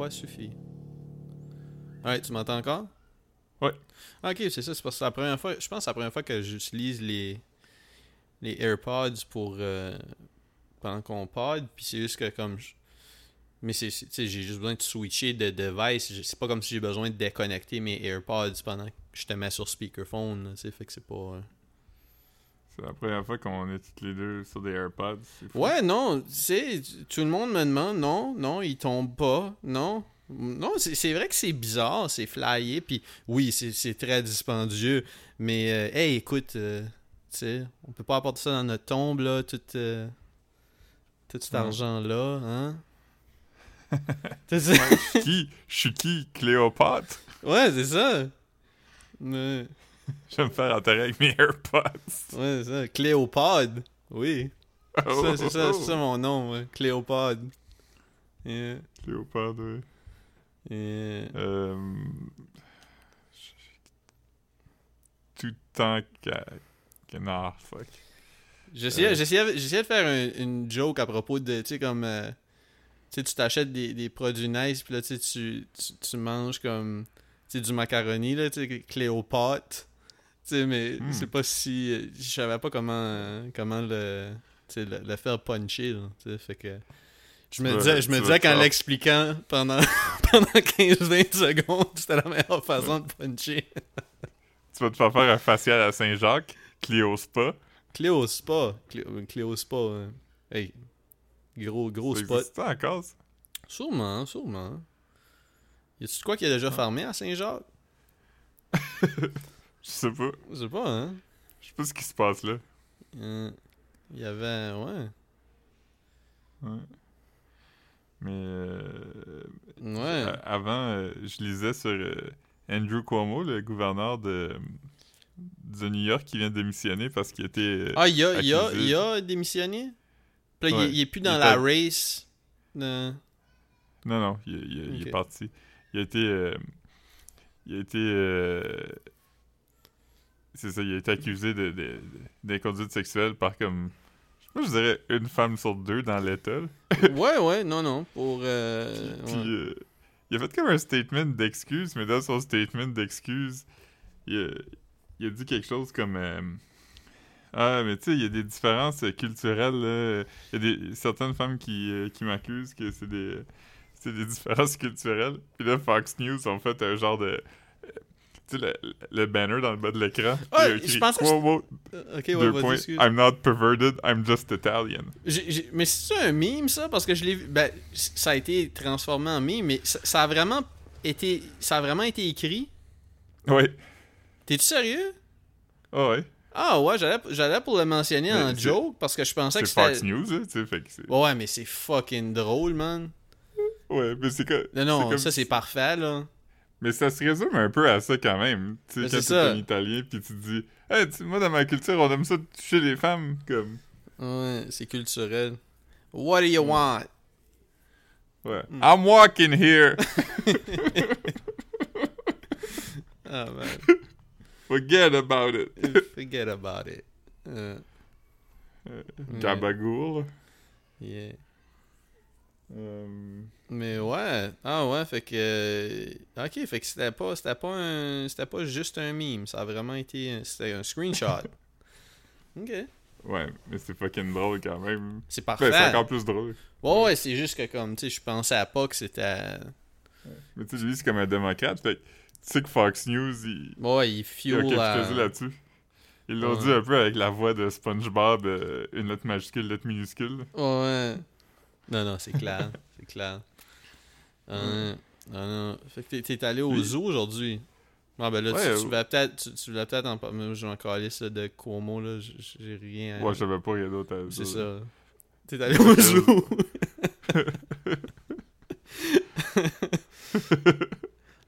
fois suffit. Ouais, tu m'entends encore? Ouais. Ok, c'est ça, c'est parce que c'est la première fois, je pense que c'est la première fois que j'utilise les, les AirPods pour, euh, pendant qu'on pod, puis c'est juste que comme, je- mais c'est, c'est- tu sais, j'ai juste besoin de switcher de device, c'est pas comme si j'ai besoin de déconnecter mes AirPods pendant que je te mets sur speakerphone, sais, fait que c'est pas... euh, C'est la première fois qu'on est tous les deux sur des AirPods. Ouais, non, tu sais, tout le monde me demande, non, non, il tombe pas, non. Non, c'est vrai que c'est bizarre, c'est flyé, puis oui, c'est très dispendieux, mais euh, hey, écoute, euh, tu sais, on peut pas apporter ça dans notre tombe, là, tout, euh, tout cet Ouais. argent-là, hein? Tu sais, Je suis qui? Je suis qui? Cléopâtre? Ouais, c'est ça. Ouais, Je vais me faire enterrer avec mes AirPods. ouais, c'est ça. Cléopode, oui. Ça, c'est ça, c'est ça mon nom, ouais. Cléopode. Yeah, Cléopâtre, oui. yeah. Euh... Tout temps qu'à... que- Non, fuck. J'essayais, Euh. j'essayais, j'essayais de faire un- une joke à propos de, tu sais, comme, euh, tu sais, tu t'achètes des, des produits nice, puis là, tu tu, tu, manges comme, tu sais, du macaroni, là, tu sais, Cléopâtre, sais, mais Hmm. c'est pas si, je savais pas comment, euh, comment le, le, le faire puncher, là, fait que, je me disais, je me disais qu'en l'expliquant pendant, pendant 15-20 secondes, c'était la meilleure façon de puncher. Tu vas te faire faire un facial à Saint-Jacques, Cléo Spa. Cléo Spa, Cléo, Cléo Spa, hey, gros, gros Ça spot. existe encore, ça? Sûrement, sûrement. Y a-tu quoi qui a déjà fermé à Saint-Jacques? Je sais pas. Je sais pas, hein? Je sais pas ce qui se passe là. Euh, Il y avait. Ouais. Ouais. Mais euh, Ouais. euh, avant, euh, je lisais sur euh, Andrew Cuomo, le gouverneur de, de New York, qui vient de démissionner parce qu'il était. euh, Ah, il y a, y a, y a démissionné? Puis là, il Ouais. il, est plus dans Il la race. de- Non, non, il, est parti. Il a été. euh, il a été. C'est ça, il a été accusé de, de, de- d'inconduite sexuelle par comme. Moi, je dirais une femme sur deux dans l'État. ouais, ouais, non, non. Pour. euh, Puis ouais. euh, il a fait comme un statement d'excuse, mais dans son statement d'excuse, il, a- il a dit quelque chose comme euh, Ah, mais tu sais, il y a des différences culturelles. là. Il y a des, certaines femmes qui, euh, qui m'accusent que c'est des, c'est des différences culturelles. Puis là, Fox News ont fait un genre de. Tu sais, le, le banner dans le bas de l'écran. Ah, il a je pensais que Cuomo, Euh, Ok, ouais, deux points. I'm not perverted, I'm just Italian. J'ai- mais c'est un meme, ça? Parce que je l'ai vu. Ben, ça a été transformé en meme, mais ça, ça a vraiment été. Ça a vraiment été écrit. Ouais. T'es-tu sérieux? Ah ouais. Ah ouais, j'allais, pour le mentionner Mais en c'est- joke parce que je pensais C'est que c'était. Fox News, là, tu sais, fait que c'est... Ouais, mais c'est fucking drôle, man. Ouais, mais c'est que... Non, non, comme- ça c'est parfait, là. Mais ça se résume un peu à ça quand même. Tu sais, quand c'est t'es ça. un Italien, puis tu te dis... Hey, tu- moi, dans ma culture, on aime ça de toucher les femmes, comme... Ouais, c'est culturel. What do you want? Ouais. Hmm. I'm walking here! Ah, man. Forget about it! Forget about it. Euh, ouais, Gabagour. yeah. Euh, Mais ouais. Ah ouais, fait que. euh, Ok, fait que c'était pas, c'était pas un. C'était pas juste un meme. Ça a vraiment été. un- C'était un screenshot. ok. Ouais, mais c'est fucking drôle quand même. C'est Ben, parfait. c'est encore plus drôle. Ouais, ouais, c'est juste que comme, tu sais, je pensais à pas que c'était. Mais tu sais, lui, c'est comme un démocrate, fait que tu sais que Fox News, il... Ouais, il Il a fuel à... là-dessus. Ils l'ont Ouais. dit un peu avec la voix de SpongeBob, euh, une lettre majuscule, lettre minuscule. Ouais. Non, non, c'est clair. c'est clair. Euh, non, non. Fait que t'es- allé au zoo aujourd'hui. Ah ben là, Ouais, tu, euh, tu vas peut-être tu, tu vas peut-être en parler. Moi, je vais encore aller ça de Cuomo, là. J'ai rien. à- Ouais, je savais pas a d'autres à C'est dire. ça. T'es allé au zoo.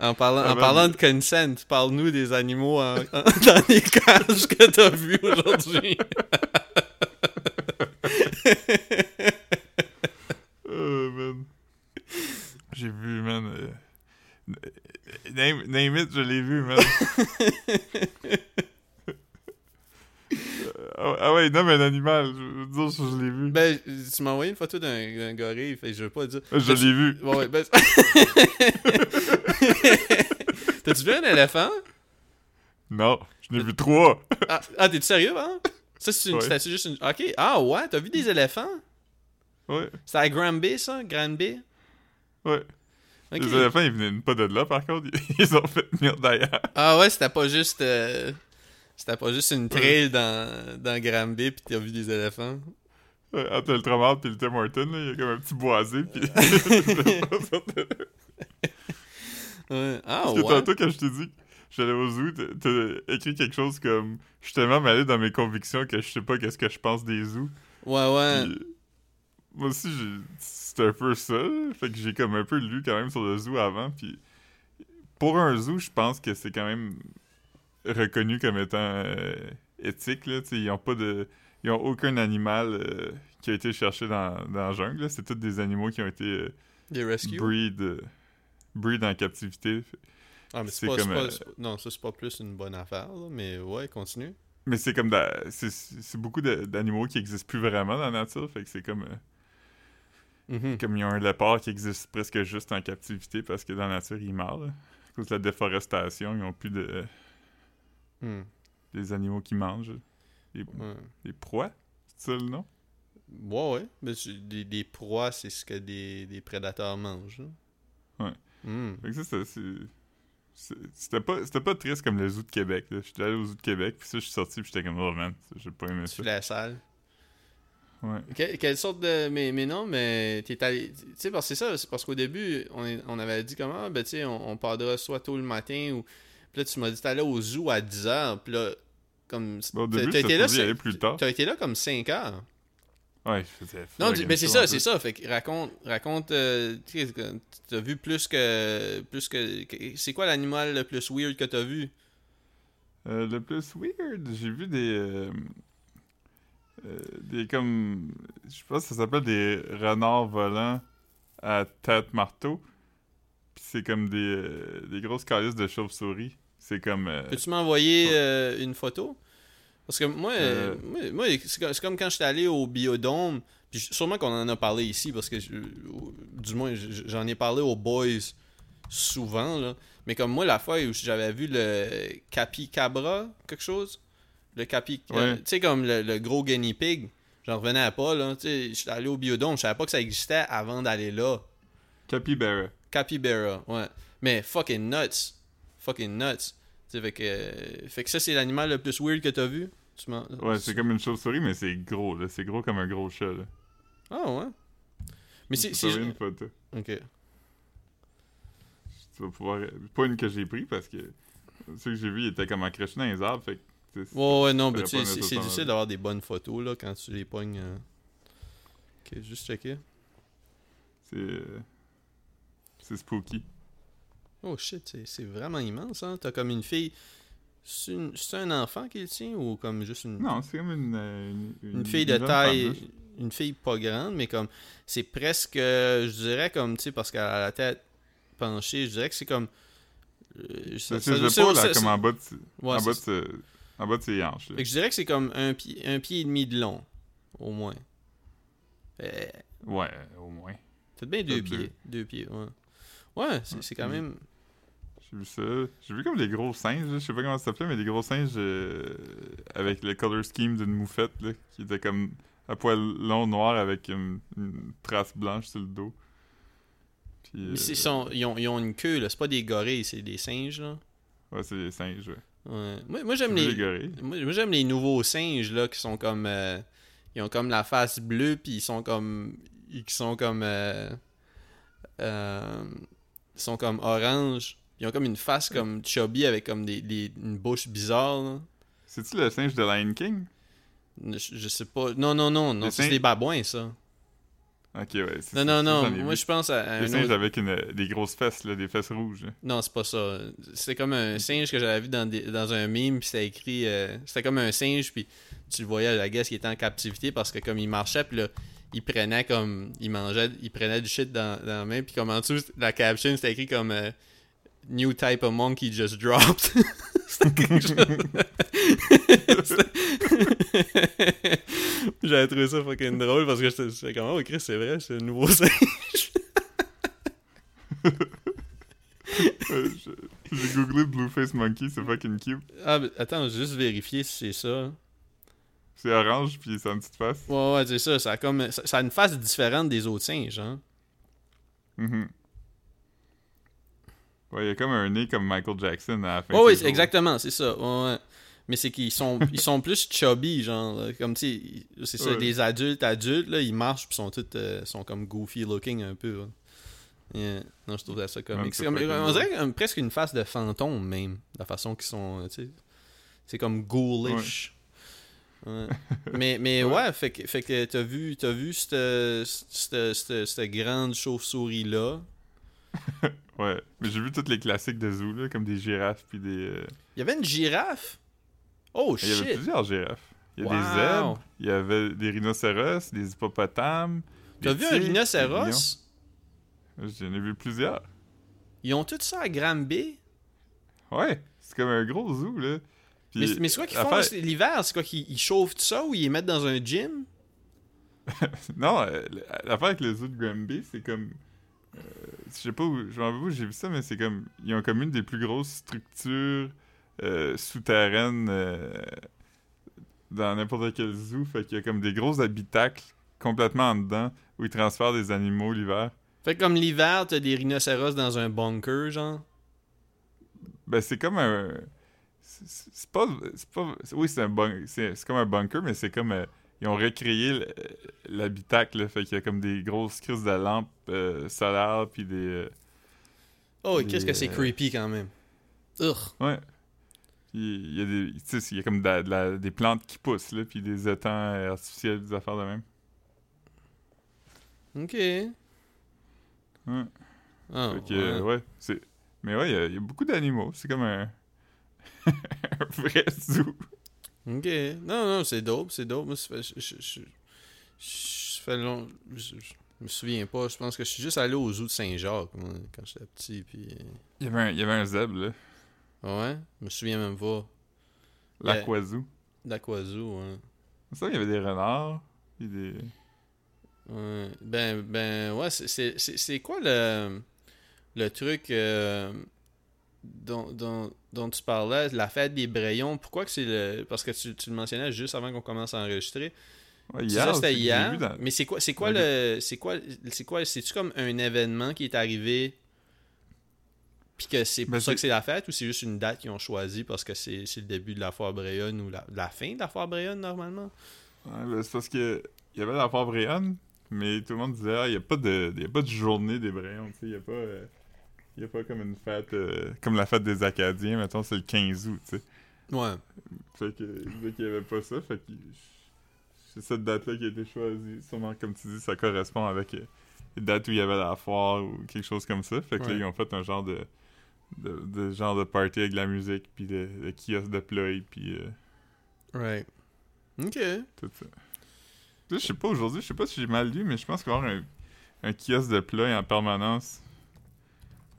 en parlant, Ah en ben, parlant de consent, parle-nous des animaux en- en- dans les cages que t'as vus aujourd'hui. Oh, man. J'ai vu, man. euh, Name, name it, je l'ai vu, man. Euh, Ah ouais, nomme un animal. Je veux dire, je, je l'ai vu. Ben, tu m'as envoyé une photo d'un d'un gorille, fait je veux pas dire. je l'ai vu. Bon, ouais, ben... T'as-tu vu un éléphant? Non, je n'ai vu trois. Ah, ah t'es-tu sérieux, hein? Ça, c'est une Ouais. statue juste une... Ok, ah ouais, t'as vu des éléphants? Ouais, C'est à Granby, ça? Granby? ouais. Les éléphants, ils venaient pas de là, par contre. Ils ont fait venir d'ailleurs. Ah ouais, c'était pas juste... euh, C'était pas juste une trail dans, dans Granby pis t'as vu des éléphants. Ouais, Entre le Tromard et le Tim Horton, il y a comme un petit boisé, puis... Ouais. Ah Parce que ouais? tantôt, quand je t'ai dit que j'allais au zoo, t'as- écrit quelque chose comme... Je suis tellement mêlé dans mes convictions que je sais pas qu'est-ce que je pense des zoos. Ouais, ouais. Moi aussi, c'est un peu ça. Fait que j'ai comme un peu lu quand même sur le zoo avant. Puis pour un zoo, je pense que c'est quand même reconnu comme étant euh, éthique. Là. T'sais, Ils ont pas de. Ils ont aucun animal euh, qui a été cherché dans, dans la jungle. C'est tous des animaux qui ont été euh, Des rescues? breed, euh, breed en captivité. Ah, mais c'est pas, comme, pas- Non, ça, c'est pas plus une bonne affaire, là, mais ouais, continue. Mais c'est comme c'est beaucoup d'animaux qui existent plus vraiment dans la nature. Fait que c'est comme. Mhm. Comme il y a un léopard qui existe presque juste en captivité parce que dans la nature, il meurt. là. À cause de la déforestation, ils n'ont plus de, Hmm. des animaux qui mangent. Des, Ouais. des proies, c'est ça le nom? Ouais, ouais. Mais des, des proies, c'est ce que des, des prédateurs mangent. Ouais. Hmm. Fait que ça, c'est- C'était pas, triste comme le zoo de Québec. J'étais allé au zoo de Québec, puis ça, je suis sorti, puis j'étais comme, oh man, j'ai pas aimé Tu ça. la salle? Ouais. Que- quelle sorte de. Mais, mais non, mais t'es allé. Tu sais, parce que c'est ça, c'est parce qu'au début, on, est- on avait dit comment, ben tu sais, on, on partira soit tôt le matin ou. Puis là, tu m'as dit t'allais au zoo à 10h, puis là, comme. Bon, au début, t'as été là, aller plus tard. T'as été là comme 5 heures. Ouais, Non, mais c'est ça, c'est ça. Fait que raconte, raconte, euh, t'as vu plus que, plus que, que- c'est quoi l'animal le plus weird que t'as vu? Euh, le plus weird, j'ai vu des. euh, euh, des comme. Je pense que ça s'appelle des renards volants à tête marteau. Puis c'est comme des, euh, des grosses calices de chauve-souris. C'est comme. euh, Peux-tu m'envoyer euh, une photo? Parce que moi, moi, moi, c'est comme- quand j'étais allé au Biodôme, puis sûrement qu'on en a parlé ici, parce que je- du moins, j'en ai parlé aux boys souvent, là. Mais comme moi, la fois où j'avais vu le Capicabra, quelque chose, le Capi... Ouais. euh, tu sais, comme le, le gros guinea pig, j'en revenais pas, là. Tu sais, j'étais allé au Biodôme, je savais pas que ça existait avant d'aller là. Capybara. Capybara, ouais. Mais fucking nuts. Fucking nuts. Tu sais, fait que, fait que ça, c'est l'animal le plus weird que t'as vu? Tu Ouais, c'est comme une chauve-souris, mais c'est gros, là. C'est gros comme un gros chat, là. Ah ouais. Mais c'est. Je une photo. Ok. Tu vas pouvoir. Pas une que j'ai pris parce que. Ceux que j'ai vu, ils étaient comme accrochés dans les arbres. Fait que. Ouais, ouais, non, mais tu sais, pas c'est- difficile d'avoir des bonnes photos là quand tu les pognes. euh. Ok, juste checker. C'est. euh, C'est spooky. Oh shit, c'est- vraiment immense, hein. T'as comme une fille. C'est une- un enfant qui le tient ou comme juste une. Non, c'est comme une. euh, Une, une fille de taille, femme, une fille pas grande, mais comme c'est presque, je dirais comme tu sais parce qu'elle a la tête penchée, je dirais que c'est comme. euh, ça- c'est- là, comme en bas de, ouais, en, bas de en bas de ses hanches. là. fait que je dirais que c'est comme un pied, un pied et demi de long, au moins. Euh, Ouais, au moins. Peut-être bien deux pieds, deux pieds, ouais. Ouais, c'est quand mm. même. J'ai vu ça. J'ai vu comme des gros singes, je sais pas comment ça s'appelait, mais des gros singes euh, avec le color scheme d'une moufette, là, qui était comme à poil long noir avec une, une trace blanche sur le dos. Puis, Mais euh, ils ont, ils ont une queue, là. C'est pas des gorilles, c'est des singes, là. Ouais, c'est des singes, ouais. Ouais. Moi, moi j'aime les. les gorilles. Moi, moi, j'aime les nouveaux singes là qui sont comme euh, ils ont comme la face bleue puis ils sont comme ils sont comme euh, euh, ils sont comme orange. Ils ont comme une face comme chubby avec comme des, des- une bouche bizarre. C'est-tu le singe de Lion King? Je, je sais pas. Non non non non, c'est des babouins ça. Ok, ouais. c'est Non non non, moi je pense à Des un singes autre... avec une, des grosses fesses, là, des fesses rouges. là. Non, c'est pas ça. C'était comme un singe que j'avais vu dans, des- dans un meme, puis c'était écrit. euh, c'était comme un singe, puis tu le voyais, la guess, qui était en captivité parce que comme il marchait, puis là, il prenait comme. Il mangeait, il prenait du shit dans, dans la main, puis comme en dessous, la caption, c'était écrit comme. euh, New type of monkey just dropped. J'avais trouvé ça fucking drôle parce que j'étais comme, oh Chris, c'est vrai, c'est le nouveau singe. Euh, J'ai googlé Blueface Monkey, c'est fucking cute. ah, mais attends, juste vérifier si c'est ça. C'est orange, puis ça a une petite face. Ouais, ouais, c'est ça. Ça a, comme, ça, ça a une face différente des autres singes, hein. Mhm. Ouais, il y a comme un nez comme Michael Jackson à la fin. Oui, exactement, c'est ça. Ouais, ouais. Mais c'est qu'ils sont, ils sont plus chubby, genre. là, Comme, tu sais, c'est ça, les adultes, adultes, là, ils marchent pis sont tous, euh, sont comme goofy looking un peu. Yeah. Non, je trouvais ça comique. Comme, on dirait presque une face de fantôme, même. La façon qu'ils sont, tu sais. C'est comme ghoulish. Ouais. mais mais ouais, Ouais. fait que, fait que t'as vu, t'as vu cette, cette, cette, cette grande chauve-souris-là. Ouais, mais j'ai vu tous les classiques de zoo, là, comme des girafes, puis des. euh, Il y avait une girafe? Oh Il y avait shit! plusieurs girafes. Il y a des zèbres, il y avait des rhinocéros, des hippopotames. T'as vu un rhinocéros? J'en ai vu plusieurs. Ils ont tout ça à Granby? Ouais, c'est comme un gros zoo, là. Puis Mais, mais c'est quoi qu'ils font l'hiver? C'est quoi qu'ils ils chauffent tout ça ou ils les mettent dans un gym? Non, euh, l'affaire avec le zoo de Granby, c'est comme. Je sais pas où. Je m'en où j'ai vu ça, mais c'est comme. Ils ont comme une des plus grosses structures euh, souterraines euh, dans n'importe quel zoo. Fait qu'il y a comme des gros habitacles complètement en dedans où ils transfèrent des animaux l'hiver. Fait comme l'hiver, t'as des rhinocéros dans un bunker, genre? Ben, c'est comme un. C'est pas. c'est pas oui, c'est un bun- c'est c'est comme un bunker, mais c'est comme. euh, ils ont recréé l'habitacle. Fait qu'il y a comme des grosses crises de lampes euh, solaires, puis des. euh, Oh, qu'est-ce que c'est euh, creepy quand même. Ugh. ouais. Il y a des. Il y a comme de la- de la- des plantes qui poussent, là, puis des étangs euh, artificiels, des affaires de même. Ok. Ouais. Ah, Fait que, ouais. ouais. c'est. Mais ouais, il y a- il y, a beaucoup d'animaux. C'est comme un. un vrai zoo. Ok. Non, non, c'est dope, c'est dope. Moi, je, je, je, je- long. Je, me souviens pas. Je pense que je suis juste allé au zoo de Saint-Jacques moi, quand j'étais petit. Puis. euh, Il y avait un, il y avait un zèbre, là. Ouais. Je me souviens même pas. L'aquazoo. D'Aquazoo, ouais. Ça, il y avait des renards. Des. Ouais. Ben, ben, ouais, c'est- c'est c'est- c'est quoi le, le truc euh, dont, dont, dont tu parlais, la fête des Brayons? Pourquoi que c'est le. Parce que tu, tu le mentionnais juste avant qu'on commence à enregistrer. Ouais, hier, c'était hier. dans- Mais c'est quoi, c'est quoi le. C'est quoi. C'est quoi. C'est-tu comme un événement qui est arrivé? Puis que c'est pour Ben, ça que c'est la fête ou c'est juste une date qu'ils ont choisie parce que c'est c'est le début de la foire Brayonne ou la, la fin de la foire Brayonne normalement? Ouais, ben, c'est parce que il y avait la foire Bréonne, mais tout le monde disait ah, il n'y a pas de il y a pas de journée des Bréons, tu sais, il y a pas euh, il y a pas comme une fête euh, comme la fête des Acadiens, mettons c'est le 15 août, tu sais. Ouais. Fait que il disait qu'il n'y avait pas ça, fait que c'est cette date-là qui a été choisie. Sûrement comme tu dis, ça correspond avec euh, les dates où il y avait la foire ou quelque chose comme ça. Fait que là, ils ont fait un genre de, de, de genre de party avec de la musique, puis de, de kiosque de ploy, puis euh, Right. Ok. tout ça. Là, je sais pas, aujourd'hui, je sais pas si j'ai mal lu, mais je pense qu'il va y avoir un, un kiosque de ploy en permanence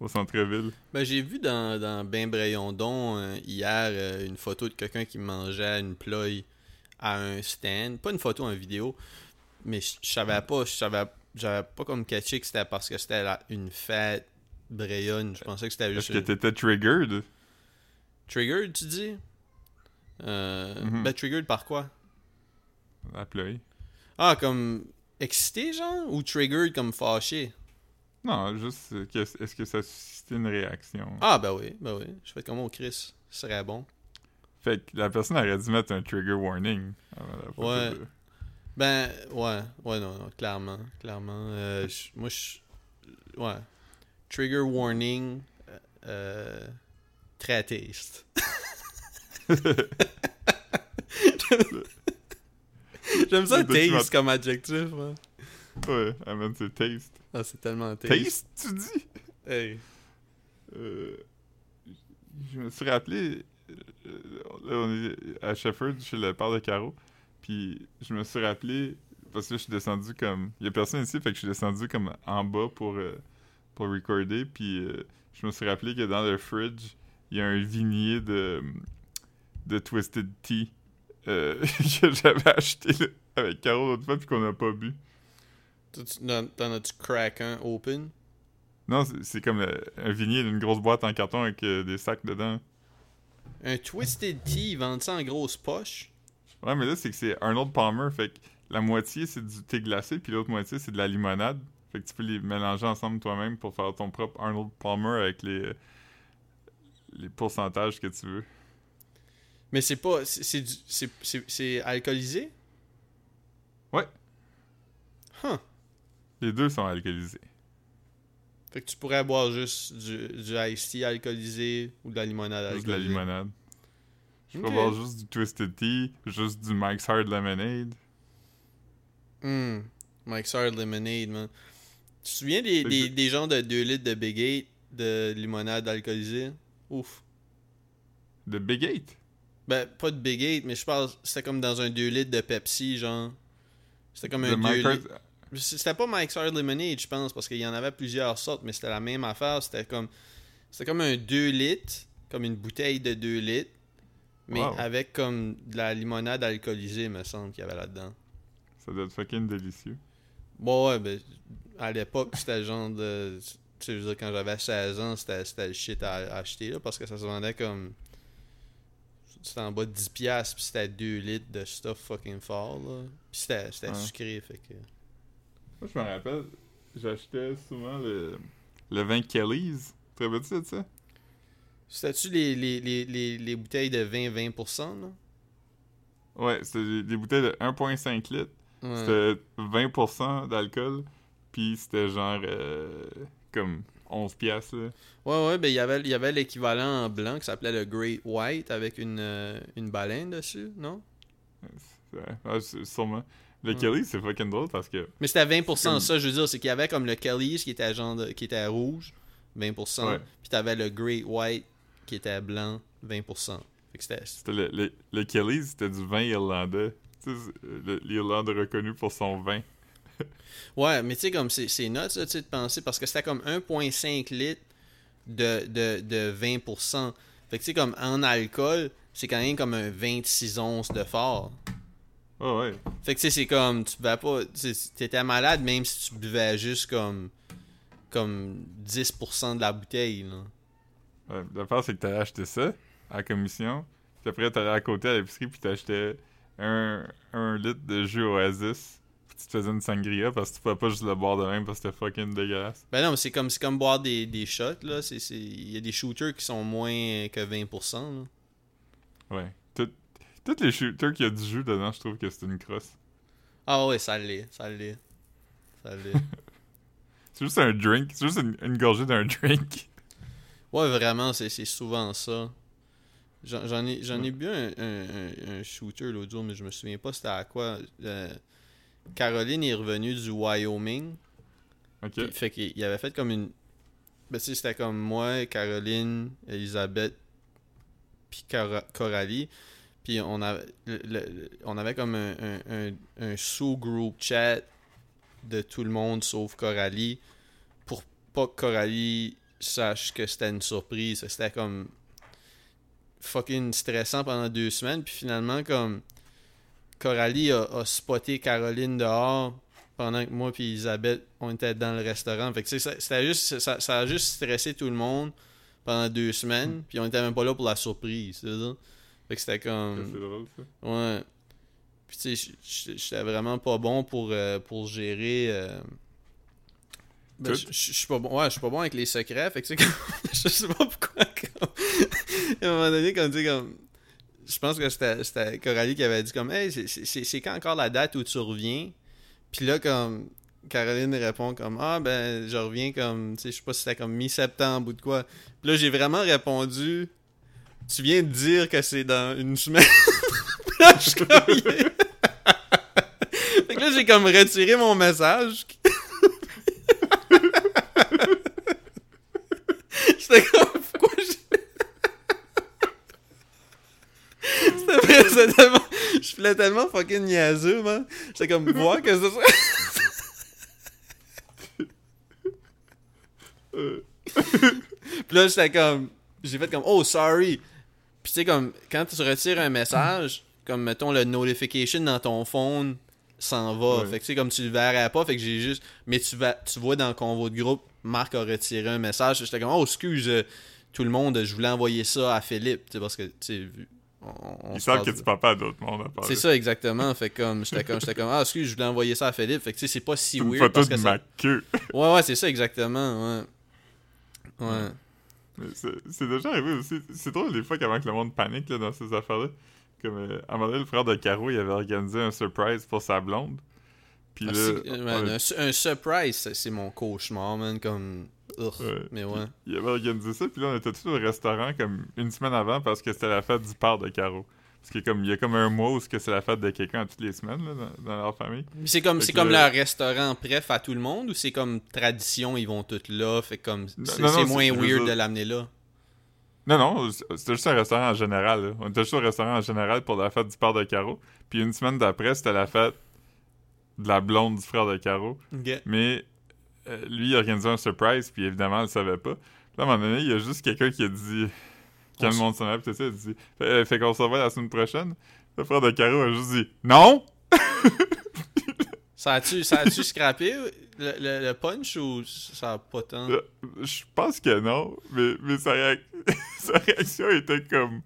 au centre-ville? Ben, j'ai vu dans, dans Ben Brayondon euh, hier euh, une photo de quelqu'un qui mangeait une ploye à un stand. Pas une photo, une vidéo. Mais je savais pas, je savais j'avais pas comme catché que c'était parce que c'était une fête Brayonne. Je pensais que c'était Est-ce juste que une- t'étais triggered? triggered, tu dis? Euh, Mhm. Ben triggered par quoi? La ploy. Ah, comme excité, genre Ou triggered comme fâché? Non, juste, que- est-ce que ça a suscité une réaction? Ah, ben oui, ben oui. Je fais comme au Chris. Ce serait bon. Fait que la personne aurait dû mettre un trigger warning. avant la photo Ouais. de- Ben, ouais, ouais, non, non, clairement, clairement. Euh, moi, je. Ouais. Trigger warning. euh, euh, très taste. J'aime ça, taste comme adjectif. hein. Ouais, amène c'est taste. Ah, c'est tellement taste. Taste, tu dis? Hey. Euh, je me suis rappelé, euh, là on est à Shefford, chez le père de Caro, puis je me suis rappelé, parce que je suis descendu comme, il y a personne ici, fait que je suis descendu comme en bas pour, euh, pour recorder, puis euh, je me suis rappelé que dans le fridge, il y a un vignier de, de Twisted Tea que j'avais acheté là, avec Caro l'autre fois puis qu'on n'a pas bu. T'en as-tu crack un open? Non, c'est- comme euh, un vinyle, une grosse boîte en carton avec euh, des sacs dedans. Un Twisted Tea, ils vendent ça en grosse poche? Ouais, mais là, c'est que c'est Arnold Palmer. Fait que la moitié, c'est du thé glacé, puis l'autre moitié, c'est de la limonade. Fait que tu peux les mélanger ensemble toi-même pour faire ton propre Arnold Palmer avec les, euh, les pourcentages que tu veux. Mais c'est pas. c'est alcoolisé? Ouais. Huh. Les deux sont alcoolisés. Fait que tu pourrais boire juste du, du iced tea alcoolisé ou de la limonade Juste de la alcoolisée. limonade. Je peux boire juste du Twisted Tea, juste du Mike's Hard Lemonade. Hmm. Mike's Hard Lemonade, man. Tu te souviens des, des, des genres de 2 litres de Big 8 de limonade alcoolisée? Ouf. De Big Eight? Ben, pas de Big 8, mais je pense c'était comme dans un 2 litres de Pepsi, genre. C'était comme un 2 Mike's litres. C'était pas Mike's Hard Lemonade, je pense, parce qu'il y en avait plusieurs sortes, mais c'était la même affaire. C'était comme c'était comme un 2 litres, comme une bouteille de 2 litres, mais Wow. avec comme de la limonade alcoolisée, me semble, qu'il y avait là-dedans. Ça doit être fucking délicieux. Bon, ouais, ben, à l'époque, c'était le genre de. Tu sais, je veux dire, quand j'avais 16 ans, c'était le shit à, à acheter, là, parce que ça se vendait comme. C'était en bas de 10$, piastres, puis c'était 2 litres de stuff fucking fort, là. Puis c'était c'était Ouais. sucré, fait que. Moi, je me rappelle, j'achetais souvent le, le vin Kelly's. Te rappelles-tu de ça? C'était-tu les, les, les, les, les bouteilles de 20-20%, là? Ouais, c'était des, bouteilles de 1,5 litres. Ouais. C'était 20% d'alcool. Puis c'était genre euh, comme 11 piastres, là. Ouais, ouais, ben il y avait, il y avait l'équivalent en blanc qui s'appelait le Great White avec une, euh, une baleine dessus, non? Ouais, c'est- sûrement. Le Ouais. Kelly's, c'est fucking drôle parce que... Mais c'était 20%, Comme- ça, je veux dire, c'est qu'il y avait comme le Kelly's qui était genre de- qui était rouge, 20%, Ouais. puis t'avais le Great White qui était blanc, 20%. Fait que c'était... C'était le, le, le Kelly's, c'était du vin irlandais. Tu sais, c'est- le- l'Irlande est reconnue pour son vin. Ouais, mais tu sais, comme c'est c'est nuts, là, tu sais, de penser, parce que c'était comme 1,5 litres de, de, de 20%. Fait que tu sais, comme en alcool, c'est quand même comme un 26 onces de fort. Ouais, ouais. Fait que tu sais, c'est comme, tu buvais pas, t'étais malade même si tu buvais juste comme, comme 10% de la bouteille, là. Ouais, L'affaire, c'est que t'allais acheter ça à la commission. Puis après, t'allais à côté à l'épicerie, puis t'achetais un, un litre de jus Oasis. Puis tu te faisais une sangria parce que tu pouvais pas juste le boire de même parce que c'était fucking dégueulasse. Ben non, mais c'est comme, c'est comme boire des, des shots, là. Il y a des shooters qui sont moins que 20%, là. Ouais. Tout- Tous les shooters qui a du jus dedans, je trouve que c'est une crosse. Ah ouais, ça l'est, ça l'est. Ça l'est. C'est juste un drink. C'est juste une, une gorgée d'un drink. Ouais, vraiment, c'est souvent ça. J'en ai, ai bu un, un, un- un shooter l'autre jour, mais je me souviens pas c'était à quoi. Euh, Caroline est revenue du Wyoming. Ok. Puis, fait qu'il avait fait comme une. Ben, tu sais, c'était comme moi, Caroline, Elisabeth, puis Cora- Coralie. Puis on avait, le- le- on avait comme un, un, un, un sous-group chat de tout le monde sauf Coralie pour pas que Coralie sache que c'était une surprise. C'était comme fucking stressant pendant deux semaines. Puis finalement, comme Coralie a, a spoté Caroline dehors pendant que moi puis Elisabeth, on était dans le restaurant. Fait que ça, c'était juste, ça, ça a juste stressé tout le monde pendant deux semaines. Puis on était même pas là pour la surprise. Fait que c'était comme... C'est drôle, ça. Ouais. Puis tu sais, j'étais vraiment pas bon pour, euh, pour gérer. euh, ben, je suis pas bon. Ouais, je suis pas bon avec les secrets. Fait que tu sais, comme- je sais pas pourquoi. comme- à un moment donné, comme tu sais, comme. Je pense que c'était Coralie qui avait dit comme Hey, c'est quand encore la date où tu reviens? Puis là, comme. Caroline répond comme Ah ben je reviens comme tu sais je sais pas si c'était comme mi-septembre ou de quoi. Puis là j'ai vraiment répondu Tu viens de dire que c'est dans une semaine. Là, je fait que là j'ai comme retiré mon message. J'étais comme pourquoi je C'était tellement. Je voulais tellement fucking niaiseux, man. J'étais comme voir que ça soit. Puis là, j'étais comme. J'ai fait comme, oh, sorry. Puis tu sais, comme, quand tu retires un message, comme mettons le notification dans ton phone s'en va. Ouais. Fait que tu sais, comme tu le verrais pas, fait que j'ai juste. Mais tu vas tu vois dans le convo de groupe, Marc a retiré un message. J'étais comme Oh excuse euh, tout le monde, je voulais envoyer ça à Philippe. Tu sais, parce que tu sais, vu- on- on Ils se savent parle que de- tu parles pas à d'autres mondes à part C'est ça exactement. Fait comme j'étais comme j'étais comme Ah excuse, je voulais envoyer ça à Philippe. Fait que tu sais, c'est pas si une weird photo parce de que ça- ma queue. Ouais ouais, c'est ça exactement, ouais. Ouais. Mais c'est déjà arrivé aussi. C'est drôle des fois qu'avant que le monde panique là, dans ces affaires-là. Comme euh, à un moment donné, le frère de Caro, il avait organisé un surprise pour sa blonde. Puis Ah, là, un, su- un surprise, c'est- mon cauchemar, man. Comme. Ouais. Mais ouais. il avait organisé ça, puis là, on était tous au restaurant comme une semaine avant parce que c'était la fête du père de Caro. Parce qu'il comme, il y a comme un mois où c'est la fête de quelqu'un toutes les semaines là, dans, dans leur famille. C'est comme, c'est comme leur restaurant bref à tout le monde ou c'est comme tradition, ils vont tous là, fait comme. C'est moins weird de l'amener là. Non, non, c'était juste un restaurant en général. là. On était juste au restaurant en général pour la fête du père de Caro. Puis une semaine d'après, c'était la fête de la blonde du frère de Caro. Mais euh, lui, il a organisé un surprise, puis évidemment, elle le savait pas. Puis là, à un moment donné, il y a juste quelqu'un qui a dit, quand le monde s'en tout ça, il a dit, fait, euh, fait qu'on se revoit la semaine prochaine. Le frère de Caro a juste dit, non! Ça a-tu, ça a-tu scrappé le, le- le punch ou ça a pas tant? Euh, Je pense que non, mais, mais sa, réac- sa réaction était comme.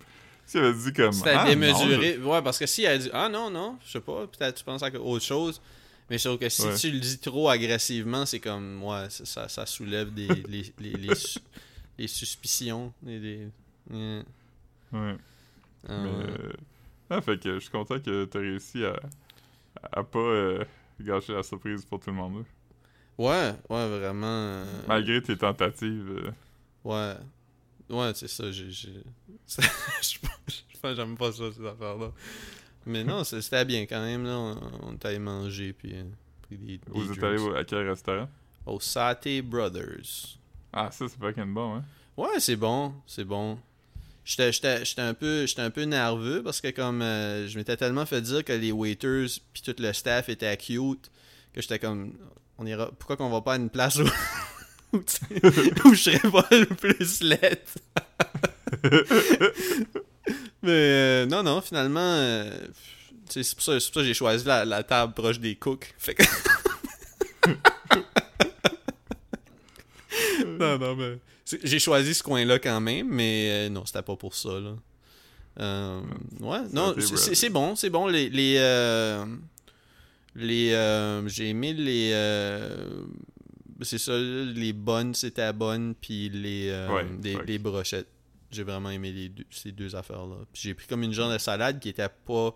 Si elle avait dit comme. C'était Ah, non, démesuré. Ouais, parce que si elle dit Ah non, non, je sais pas, peut-être tu penses à autre chose. Mais je trouve que si Ouais. tu le dis trop agressivement, c'est comme. Ouais, ça, soulève des, les, les, les, su- les suspicions. Des... Ouais. je- Ouais. Ah, Mais, euh, ah, fait que je suis content que t'as réussi à, à pas euh, gâcher la surprise pour tout le monde. Ouais, ouais, vraiment. euh, Malgré tes tentatives. euh, Ouais. Ouais, c'est ça, j'ai. j'aime pas ça, ces affaires-là. Mais non, c'était bien quand même, là. On, on est allé manger, puis. euh, pris des, des vous êtes allé à quel restaurant? Au Satay Brothers. Ah, ça, c'est fucking bon, hein? Ouais, c'est bon, c'est bon. J'étais j'étais- j'étais un peu j'étais un peu nerveux parce que comme euh, je m'étais tellement fait dire que les waiters puis tout le staff était cute que j'étais comme on ira pourquoi qu'on va pas à une place où où, je serais pas le plus laid? Mais euh, non non, finalement euh, c'est pour ça, c'est pour ça que j'ai choisi la, la table proche des cooks. Fait que non, non, mais. J'ai choisi ce coin-là quand même, mais euh, non, c'était pas pour ça, là. Euh, ouais, non, c'est- bon, c'est bon. Les. les, euh, les euh, J'ai aimé les. c'est ça, les bonnes, c'était bonnes, puis les, Ouais, les, brochettes. J'ai vraiment aimé les deux- ces deux affaires-là. J'ai pris comme une genre de salade qui était pas.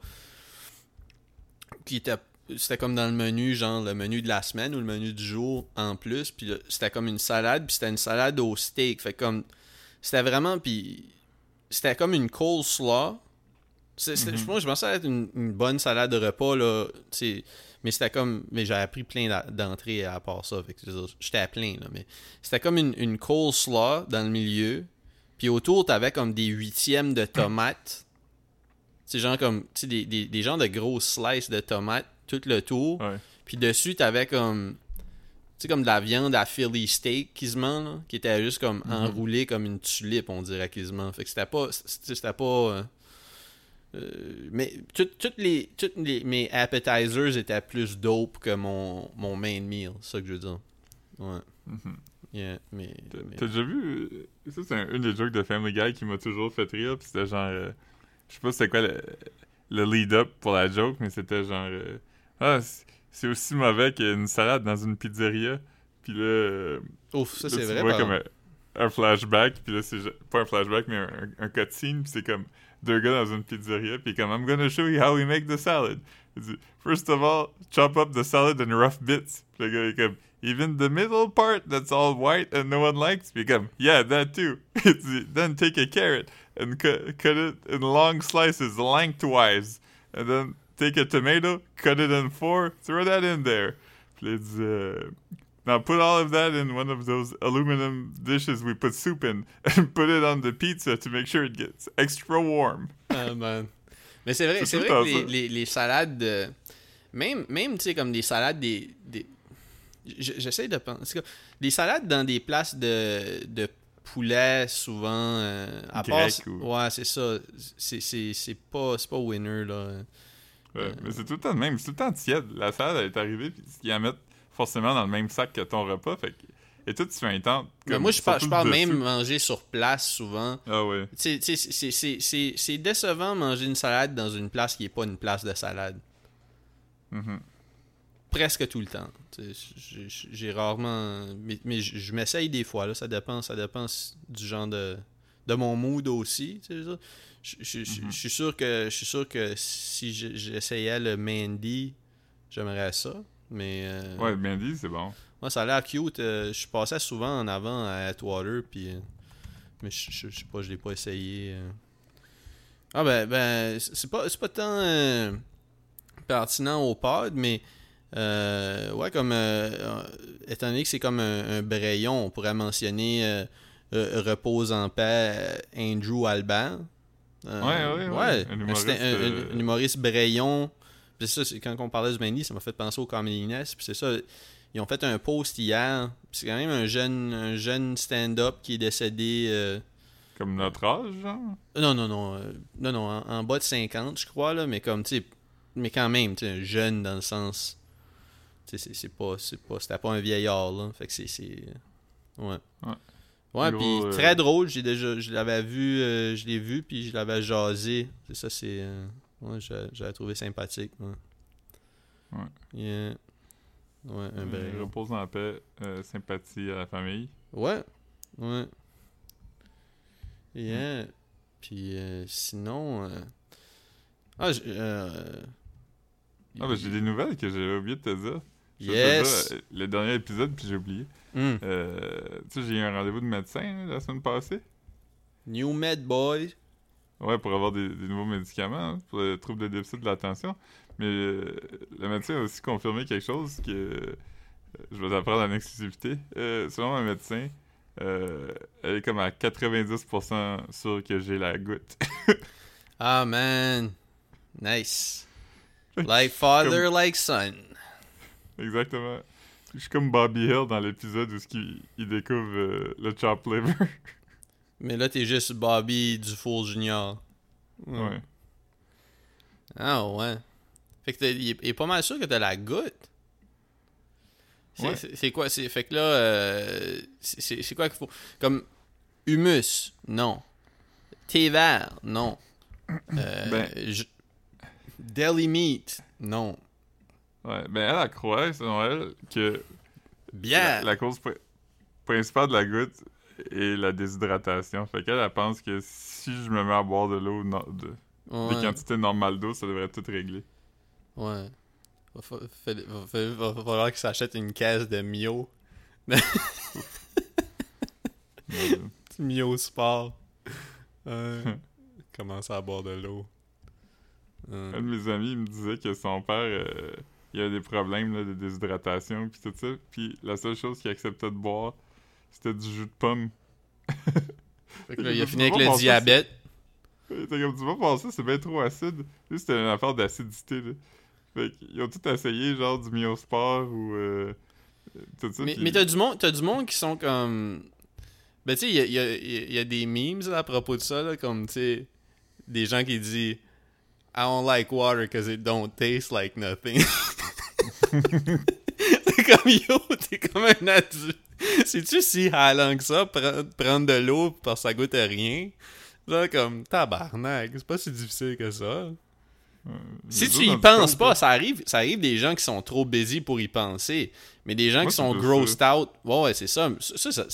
qui était c'était comme dans le menu, genre le menu de la semaine ou le menu du jour en plus. Puis c'était comme une salade, puis c'était une salade au steak. Fait comme. C'était vraiment. Puis. C'était comme une coleslaw. C'est- c'était- Mhm. Moi, je pensais être une, une bonne salade de repas, là. Mais c'était comme. Mais j'avais pris plein d'entrées à part ça. Fait que j'étais à plein, là. Mais c'était comme une, une coleslaw dans le milieu. Puis autour, t'avais comme des huitièmes de tomates. C'est genre comme. Tu sais, des, des, des genres de grosses slices de tomates tout le tour. Ouais. Puis dessus, t'avais comme. Tu sais, comme de la viande à Philly steak quasiment, là, qui était juste comme Mhm. enroulée comme une tulipe, on dirait quasiment. Fait que c'était pas. C'était c'était pas. euh, euh, mais tout- toutes les, toutes les, mes appetizers étaient plus dope que mon, mon main meal, c'est ça que je veux dire. Ouais. Mhm. Yeah, mais. T'as déjà vu. euh, Ça, c'est un- une des jokes de Family Guy qui m'a toujours fait rire. Puis c'était genre. euh, je sais pas c'était quoi le, le lead-up pour la joke, mais c'était genre. euh, ah, c'est- aussi mauvais qu'une salade dans une pizzeria. Puis là. euh, Ouf, ça c'est vrai. vois comme un, un flashback. Puis là, c'est pas un flashback, mais un, un, cutscene. Puis c'est comme deux gars dans une pizzeria. Puis comme, I'm gonna show you how we make the salad. Il dit, First of all, chop up the salad in rough bits. Puis le gars est comme, Even the middle part that's all white and no one likes. Puis comme, Yeah, that too. Il dit, Then take a carrot and cut, cut it in long slices lengthwise. And then take a tomato, cut it in four, throw that in there. Puis euh, Now put all of that in one of those aluminum dishes we put soup in and put it on the pizza to make sure it gets extra warm. Ah, man. Mais c'est vrai, C'est vrai que les, les, les salades de- Même, même tu sais, comme des salades des. des... J'essaie de penser. Des salades dans des places de, de poulet, souvent. euh, à part. Grec ou- Ouais, c'est ça. C'est- pas, pas winner, là. Ouais, mais c'est tout le temps même, c'est tout le temps tiède. La salade elle est arrivée, puis ils la mettent forcément dans le même sac que ton repas, fait que... Et toi, tu fais un temps... Mais comme moi, je, par- je parle le même manger sur place, souvent. Ah sais, c'est- décevant manger une salade dans une place qui est pas une place de salade. Mhm. Presque tout le temps. J'ai rarement. Mais, mais je m'essaye des fois, là. Ça dépend, ça dépend du genre de. De mon mood aussi. Je, je- suis sûr que je suis sûr que si je- j'essayais le Mandy, j'aimerais ça. Mais euh, Ouais, dit, c'est bon. moi, ça a l'air cute. euh, je passais souvent en avant à Atwater, puis. euh, mais je, sais pas, je l'ai pas essayé. euh. Ah ben, ben c'est pas, c'est pas tant euh, pertinent au pod, mais. euh, ouais, comme. euh, étant donné que c'est comme un, un brayon, on pourrait mentionner Repose en paix Andrew Alban. Euh, Ouais, ouais, ouais. Un humoriste, un, un- euh, un humoriste brayon. Puis c'est ça, quand on parlait du Mandy, ça m'a fait penser au Comedy Nest. Puis c'est ça, ils ont fait un post hier. C'est quand même un jeune, un jeune stand-up qui est décédé. euh, Comme notre âge, genre? non, non, non. non, non, en, en bas de 50, je crois, là. Mais comme, tu sais. Mais quand même, tu sais, un jeune dans le sens. Tu sais, c'est- pas. C'est pas. C'était pas un vieillard, là. Fait que c'est. c'est- Ouais. Ouais. Ouais, puis euh, très drôle. J'ai déjà. Je l'avais vu. euh, je l'ai vu, puis je l'avais jasé. C'est ça, c'est. euh, ouais, j'ai- j'avais trouvé sympathique. Ouais. Ouais. Yeah. Ouais, un Euh, bel. repose en paix, euh, sympathie à la famille. Ouais. Ouais. Yeah. Puis euh, sinon. Ah, j'- euh, Ah, ben j'ai des nouvelles que j'ai oublié de te dire. Yes. euh, le dernier épisode, puis j'ai oublié. Hmm. Euh, tu sais, j'ai eu un rendez-vous de médecin hein, la semaine passée. New Med Boy. Ouais, pour avoir des, des nouveaux médicaments hein, pour le trouble de déficit de l'attention. Mais euh, le médecin a aussi confirmé quelque chose que euh, je vais t'apprendre en exclusivité. Selon un médecin, elle est comme à 90% sûre que j'ai la goutte. Ah, man. Nice. Like father, like son. Exactement. Je suis comme Bobby Hill dans l'épisode où ce qu'il- il découvre euh, le chop liver. Mais là, t'es juste Bobby Dufour Jr. ouais. Ah, ouais. Fait que t'es- il est, pas mal sûr que t'as la goutte. C'est Ouais. quoi? c'est- Fait que là, euh, c'est- quoi qu'il faut? Comme humus, non. Thé vert, non. Euh, Ben- je- Deli meat, non. Ouais. Ben, elle, elle croit, selon elle, que Bière. la, la cause pri- principale de la goutte est la déshydratation. Fait qu'elle, elle pense que si je me mets à boire de l'eau, no- de, Ouais. des quantités normales d'eau, ça devrait tout régler. Ouais. Va, fa- fa- va fa- va falloir qu'il s'achète une caisse de Mio. Mais, Mio Sport. Euh, commence à boire de l'eau. Un de mes amis il me disait que son père, euh, il a des problèmes là, de déshydratation puis tout ça. Puis la seule chose qu'il acceptait de boire, c'était du jus de pomme. fait que là, il a fini avec le diabète. Était comme, tu vas penser, c'est bien trop acide. Lui, c'était une affaire d'acidité. Fait qu'ils ont tout essayé, genre du Miosport ou euh, tout ça. Mais, t'as du monde, t'as du monde qui sont comme. Ben tu sais, il y a, y y des memes là, à propos de ça, là, comme tu sais, des gens qui disent I don't like water because it don't taste like nothing. c'est comme yo, t'es comme un adulte. C'est-tu si halant que ça, pre- prendre de l'eau parce que ça goûte à rien? Là, comme tabarnak, c'est pas si difficile que ça. Euh, Si tu y penses pas, ça arrive, ça arrive des gens qui sont trop busy pour y penser. Mais des gens Moi, qui sont grossed out, ouais, ouais, c'est ça. Ça, ça,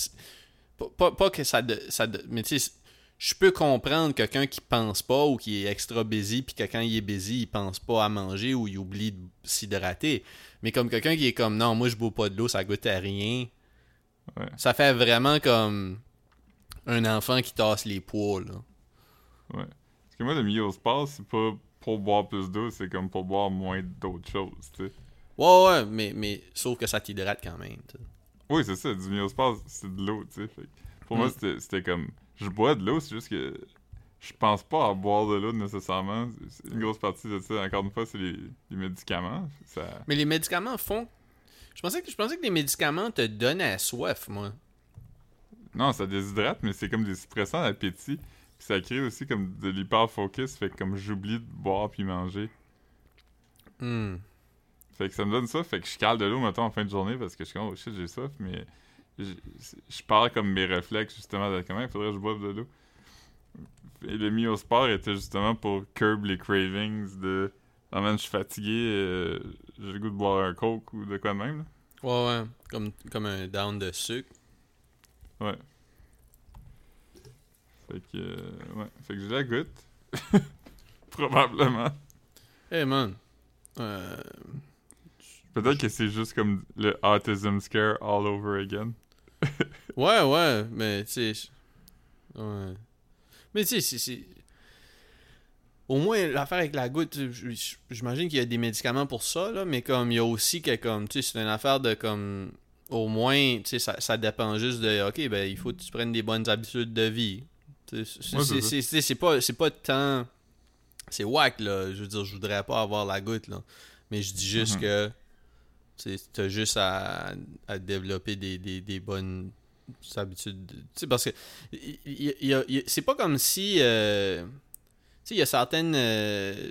pas, pas- pas que ça. de- ça de- mais tu sais, je peux comprendre quelqu'un qui pense pas ou qui est extra busy, puis que quand il est busy, il pense pas à manger ou il oublie de s'hydrater. Mais comme quelqu'un qui est comme non, moi je bois pas de l'eau, ça goûte à rien. Ouais. Ça fait vraiment comme un enfant qui tasse les poids, là. Ouais. Parce que moi, le Miosport, c'est pas pour boire plus d'eau, c'est comme pour boire moins d'autres choses, tu sais. Ouais, ouais, mais, mais sauf que ça t'hydrate quand même. tu sais. Oui, c'est ça, du Miosport, c'est de l'eau, tu sais. Pour moi, Mm. c'était comme. Je bois de l'eau, c'est juste que. Je pense pas à boire de l'eau nécessairement. Une grosse partie de ça, encore une fois, c'est les, les médicaments. Ça... Mais les médicaments font. Je pensais que, je pensais que les médicaments te donnent à soif, moi. Non, ça déshydrate, mais c'est comme des suppressants d'appétit. Puis ça crée aussi comme de l'hyper-focus, fait que comme j'oublie de boire puis manger. Hmm. Fait que ça me donne ça, fait que je cale de l'eau, mettons, en fin de journée, parce que je suis comme, oh shit, j'ai soif, mais je, je pars comme mes réflexes, justement, de comment il faudrait que je boive de l'eau. Et le mis au sport était justement pour curb les cravings de, ah man, je suis fatigué, euh, j'ai le goût de boire un coke ou de quoi de même, là. Ouais, ouais. Comme, comme un down de sucre. Ouais. Fait que, euh, ouais. Fait que je la goûte. Probablement. Hey man. Euh, Peut-être que c'est juste comme le autism scare all over again. Ouais, ouais, mais tu sais. Ouais. Mais tu sais, c'est-. Au moins, l'affaire avec la goutte, j'imagine qu'il y a des médicaments pour ça, là, mais comme il y a aussi que, comme, tu sais, c'est une affaire de, comme, au moins, tu sais, ça, ça dépend juste de, ok, ben, il faut que tu prennes des bonnes habitudes de vie. Tu sais, c'est- pas, pas tant. C'est whack, là. Je veux dire, je voudrais pas avoir la goutte, là. Mais je dis juste Mhm. que, tu juste à, à développer des, des, des bonnes habitudes. de- Tu sais, parce que, y a- y a- c'est pas comme si. euh, tu sais, il y a certaines. euh,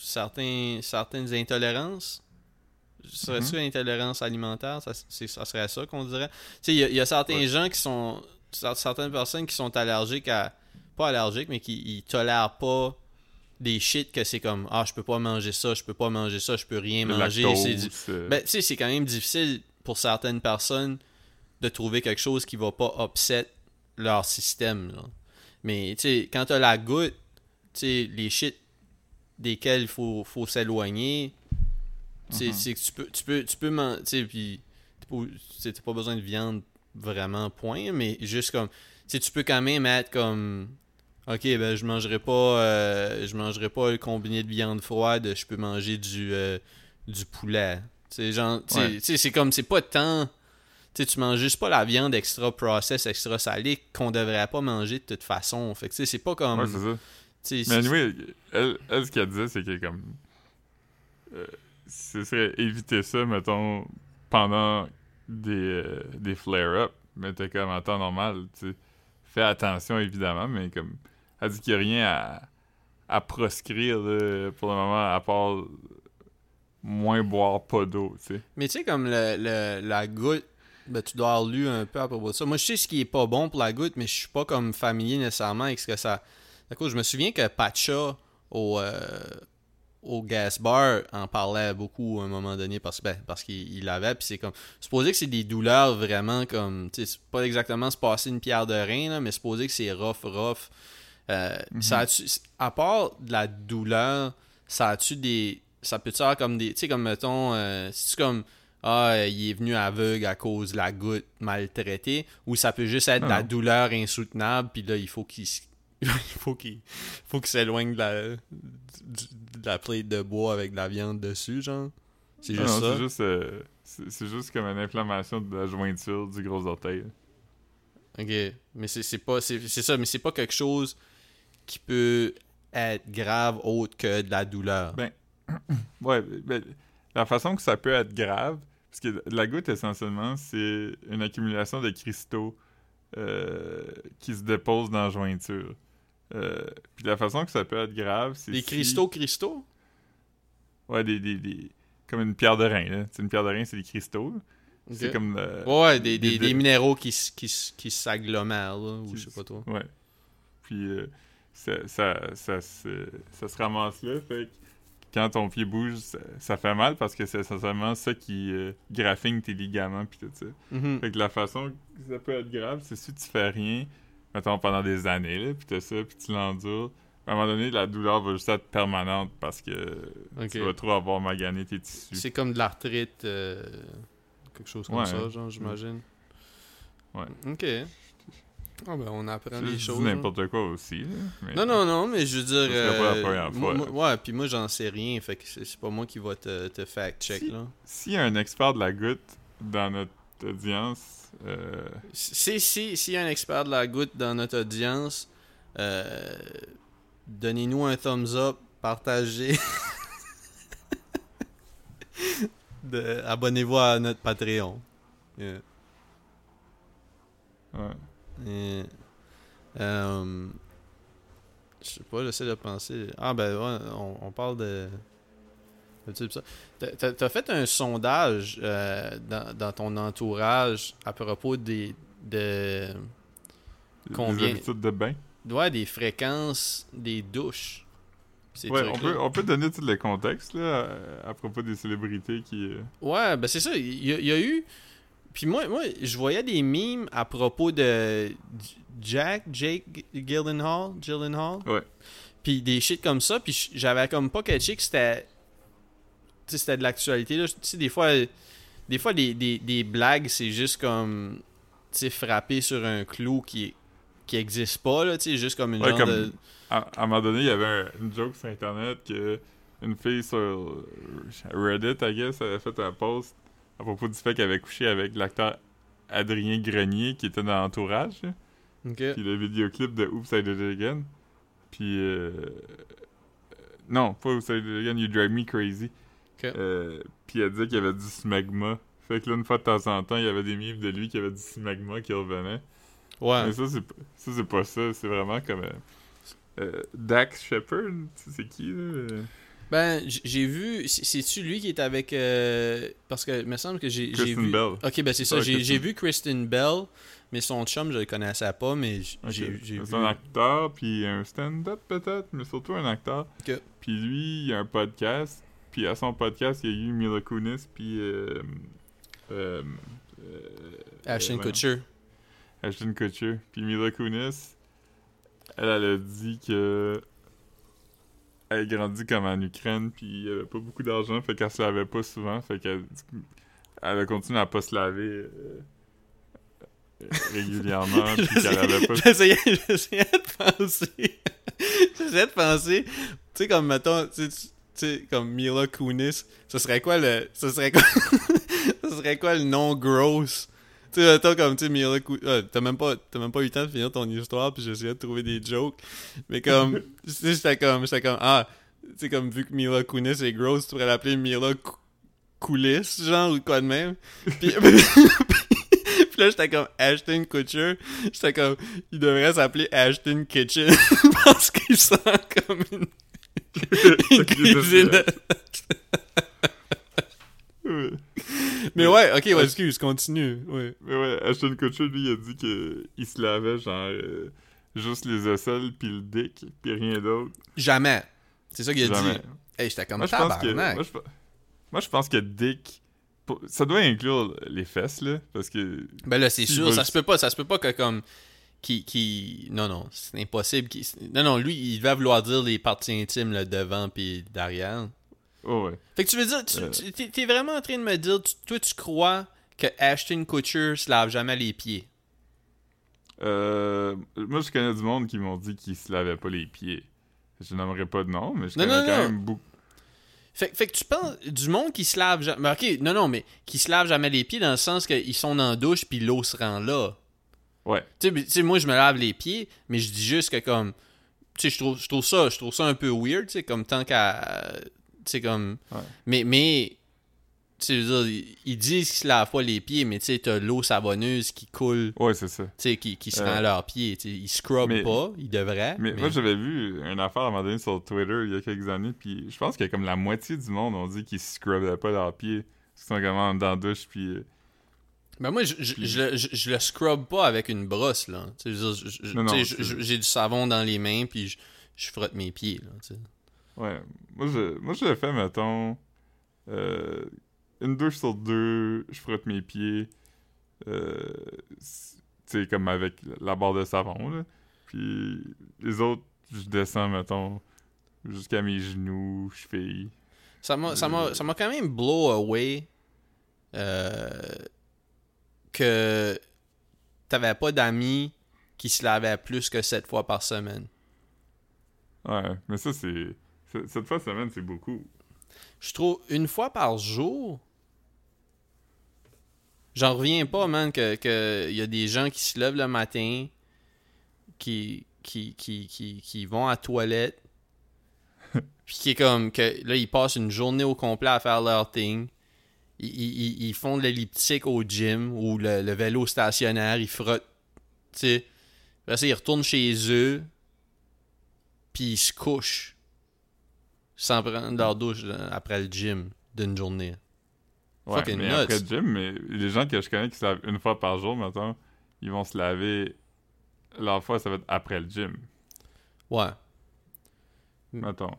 certains, certaines intolérances. Serait-ce intolérance alimentaire ça, serait ça qu'on dirait? Tu sais, il y a, il y a certains Ouais. gens qui sont. cer- Certaines personnes qui sont allergiques à. Pas allergiques, mais qui ils tolèrent pas des shit que c'est comme Ah, je peux pas manger ça, je peux pas manger ça, je peux rien Le manger. lactose, euh, ben, tu sais, c'est quand même difficile pour certaines personnes de trouver quelque chose qui va pas upset leur système. là. Mais, tu sais, quand t'as la goutte, tu sais, les shit desquels il faut, faut s'éloigner, Mhm. que tu peux, tu peux, tu peux man- tu sais, puis t'as pas- besoin de viande vraiment, point, mais juste comme, tu peux quand même être comme, ok, ben, je mangerai pas, euh, je mangerai pas le combiné de viande froide, je peux manger du, euh, du poulet. Sais, genre, Ouais. c'est comme, c'est pas tant, tu sais, tu manges juste pas la viande extra process, extra salée qu'on devrait pas manger de toute façon. Fait que, tu sais, c'est pas comme, ouais, c'est ça. Mais c'est- anyway, elle, elle, ce qu'elle disait, c'est que comme. Euh, ce serait éviter ça, mettons, pendant des, euh, des flare-up. Mais t'es comme en temps normal, tu. Fais attention, évidemment, mais comme. Elle dit qu'il n'y a rien à, à proscrire pour le moment, à part moins boire pas d'eau, tu sais. Mais tu sais, comme le, le- la goutte, ben, tu dois avoir lu un peu à propos de ça. Moi, je sais ce qui est pas bon pour la goutte, mais je suis pas comme familier nécessairement avec ce que ça. D'accord, je me souviens que Pacha au, euh, au gas bar en parlait beaucoup à un moment donné parce, ben, parce qu'il il l'avait. Puis c'est comme. Supposé que c'est des douleurs vraiment comme. Tu sais, pas exactement se passer une pierre de rein, là, mais supposé que c'est rough, rough. Euh, ça a-tu- à part de la douleur, ça a-tu des. Ça peut-tu avoir comme des. Tu sais, comme mettons. Euh, c'est comme. Ah, euh, il est venu aveugle à cause de la goutte maltraitée. Ou ça peut juste être de la douleur insoutenable, puis là, il faut qu'il. il faut qu'il faut qu'il s'éloigne de la, du- de la plate de bois avec de la viande dessus, genre? C'est Non, juste non, ça? C'est juste, euh, c'est juste comme une inflammation de la jointure du gros orteil. Ok, mais c'est c'est pas c'est c'est ça, mais c'est pas quelque chose qui peut être grave autre que de la douleur. Ben, Ouais, ben, la façon que ça peut être grave, parce que la goutte, essentiellement, c'est une accumulation de cristaux euh, qui se déposent dans la jointure. Euh, puis la façon que ça peut être grave, c'est Des si- cristaux cristaux? Ouais, des, des, des- Comme une pierre de rein, là. Sais, une pierre de rein, c'est des cristaux. C'est comme... euh, Ouais, des, des, minéraux qui, qui, qui s'agglomèrent, là, ou je sais pas trop. Ouais. Puis ça, ça, ça, se, ça se ramasse là. Fait que quand ton pied bouge, ça, fait mal parce que c'est essentiellement ça qui euh, graphine tes ligaments puis tout ça. Mhm. Fait que la façon que ça peut être grave, c'est si tu fais rien, mettons pendant des années, là, puis t'as ça, puis tu l'endures. À un moment donné, la douleur va juste être permanente parce que tu vas trop avoir magané tes tissus. C'est comme de l'arthrite, euh, quelque chose comme Ouais. ça, genre, j'imagine. Ouais. Ok. Ah ben, on apprend les choses. hein. n'importe quoi aussi. là, mais- Non, non, non, mais je veux dire. Serait pas la euh, première fois, moi- ouais, puis moi, j'en sais rien, fait que c'est pas moi qui va te, te fact-check, Si. là. S'il y a un expert de la goutte dans notre audience, euh, Si, si, s'il y a un expert de la goutte dans notre audience, euh, donnez-nous un thumbs up, partagez. De- Abonnez-vous à notre Patreon. Yeah. ouais. Euh, euh, je sais pas, j'essaie de penser. Ah, ben, ouais, on, on parle de. T'as- fait un sondage euh, dans, dans ton entourage à propos des. De, Combien? Des habitudes de bain? ouais, des fréquences des douches. Ouais, on peut, on peut donner tout le contexte là, à, à propos des célébrités qui. euh, Ouais, ben c'est ça. Il y, a- il y a eu. Puis moi, moi, je voyais des memes à propos de Jack, Jake Gyllenhaal, Gyllenhaal. Ouais. Puis des shit comme ça. Puis j'avais comme pas catché que c'était. Tu sais, c'était de l'actualité. là. Tu sais, des fois, des fois, des, des, des blagues, c'est juste comme. Tu sais, frapper sur un clou qui qui existe pas, là. Tu sais, juste comme une Ouais, genre comme- de. À, à un moment donné, il y avait un- une joke sur internet que une fille sur Reddit, I guess, avait fait un post à propos du fait qu'elle avait couché avec l'acteur Adrien Grenier qui était dans l'entourage. Puis le vidéoclip de Oops, I Did It Again. Puis. euh, non, pas Oops, I Did It Again, You Drive Me Crazy. Ok. Euh, puis elle disait qu'il y avait du smegma. Fait que là, une fois de temps en temps, il y avait des mimes de lui qui avait du smegma qui revenait. Ouais. Mais ça, c'est p- ça, c'est pas ça. C'est vraiment comme. euh, euh, Dax Shepard, tu sais, c'est qui, là? Ben, j'ai vu. c'est- C'est-tu lui qui est avec. euh, parce que il me semble que j'ai vu. Bell. Ok, ben c'est ça. J'ai vu Kristen Bell, mais son chum, je le connaissais pas, mais j'ai vu. C'est un acteur, puis un stand-up peut-être, mais surtout un acteur. Puis lui, il a un podcast. Puis à son podcast, il y a eu Mila Kunis, puis. Euh, euh, Ashton. Kutcher. Ashton Kutcher. Puis Mila Kunis, elle, elle a dit que. Elle grandit comme en Ukraine, puis il avait pas beaucoup d'argent, fait qu'elle se lavait pas souvent, fait qu'elle elle a continué à pas se laver euh, euh, régulièrement, puis qu'elle avait pas. J'essayais de penser. J'essayais de penser. Tu sais, comme mettons. Tu sais, comme Mila Kunis. Ce serait quoi le. Ce serait quoi. ce serait quoi le nom gross? Tu sais, comme, tu sais, Mila Kunis. t'as même, pas- t'as même pas eu le temps de finir ton histoire, puis j'essayais de trouver des jokes. Mais comme. tu sais, j'étais comme. J'étais comme. Ah, tu sais, comme vu que Mila Kunis est gross, tu pourrais l'appeler Mila Cou- Coulis, genre, ou quoi de même. Puis. Puis là, j'étais comme Ashton Kutcher. J'étais comme, il devrait s'appeler Ashton Kitchen. parce qu'il sent comme une, une cuisine. Ouais. Mais ouais, ok, ouais, excuse, continue. Ouais. Mais ouais, Ashton Kutcher, lui, il a dit que il se lavait genre euh, juste les aisselles puis le dick, puis rien d'autre. Jamais. C'est ça qu'il a Jamais. dit. Hey, j'étais comme Moi, je pense que moi je, moi, je pense que dick ça doit inclure les fesses là parce que Ben là, c'est sûr, ça se peut pas, ça se peut pas que comme. Qui, qui... Non, non, c'est impossible. qu'il- Non, non, lui, il va vouloir dire les parties intimes, le devant puis derrière. Oh ouais. Fait que tu veux dire, tu, Euh. vraiment en train de me dire, tu- toi, tu crois que Ashton Kutcher se lave jamais les pieds? Euh, moi je connais du monde qui m'ont dit qu'ils se lavaient pas les pieds. Je n'aimerais pas de nom, mais je Non, connais non, quand non. même beaucoup. Fait, fait que tu penses du monde qui se lave jamais. Ok, non, non, mais qui se lave jamais les pieds dans le sens qu'ils sont dans la douche puis l'eau se rend là. Ouais. Tu sais, mais- tu sais, moi je me lave les pieds, mais je dis juste que comme. Tu sais, je trouve, je trouve ça, je trouve ça un peu weird, tu sais, comme tant qu'à. Tu comme. Ouais. Mais, mais. Tu veux dire, ils- disent qu'ils se lavent pas les pieds, mais tu sais, t'as l'eau savonneuse qui coule, tu Ouais, c'est ça. sais, qui, qui se Euh, rend à leurs pieds. Tu ils scrubbent mais- pas, ils devraient. Mais, moi, j'avais vu une affaire à un moment donné sur Twitter il y a quelques années, puis je pense que comme la moitié du monde ont dit qu'ils scrubbaient pas leurs pieds. Ils sont comme dans la douche, puis. euh, Ben moi, je, je, je, le- je- le scrub pas avec une brosse, là. Tu tu j'ai du savon dans les mains, puis je, je frotte mes pieds, là, tu. Ouais. Moi, je, moi, je le fais, mettons. euh, une douche sur deux, je frotte mes pieds. Euh, tu sais, comme avec la barre de savon, là. Puis les autres, je descends, mettons, jusqu'à mes genoux, chevilles. Ça m'a, ça Euh. m'a, ça m'a quand même blow away euh, que t'avais pas d'amis qui se lavaient plus que sept fois par semaine. Ouais, mais ça, c'est. Cette fois semaine, c'est beaucoup. Je trouve une fois par jour. J'en reviens pas, man, que, que y a des gens qui se lèvent le matin, qui, qui, qui, qui, qui vont à la toilette, puis qui est comme que là, ils passent une journée au complet à faire leur thing. Ils, ils- ils- ils font de l'elliptique au gym ou le, le vélo stationnaire, ils frottent Tu sais. Après ça, ils retournent chez eux. Puis ils se couchent. Sans prendre leur douche après le gym d'une journée. Ouais, Fucking mais nuts. après le gym, mais les gens que je connais qui se lavent une fois par jour, maintenant, ils vont se laver. Leur fois, ça va être après le gym. Ouais. Mettons.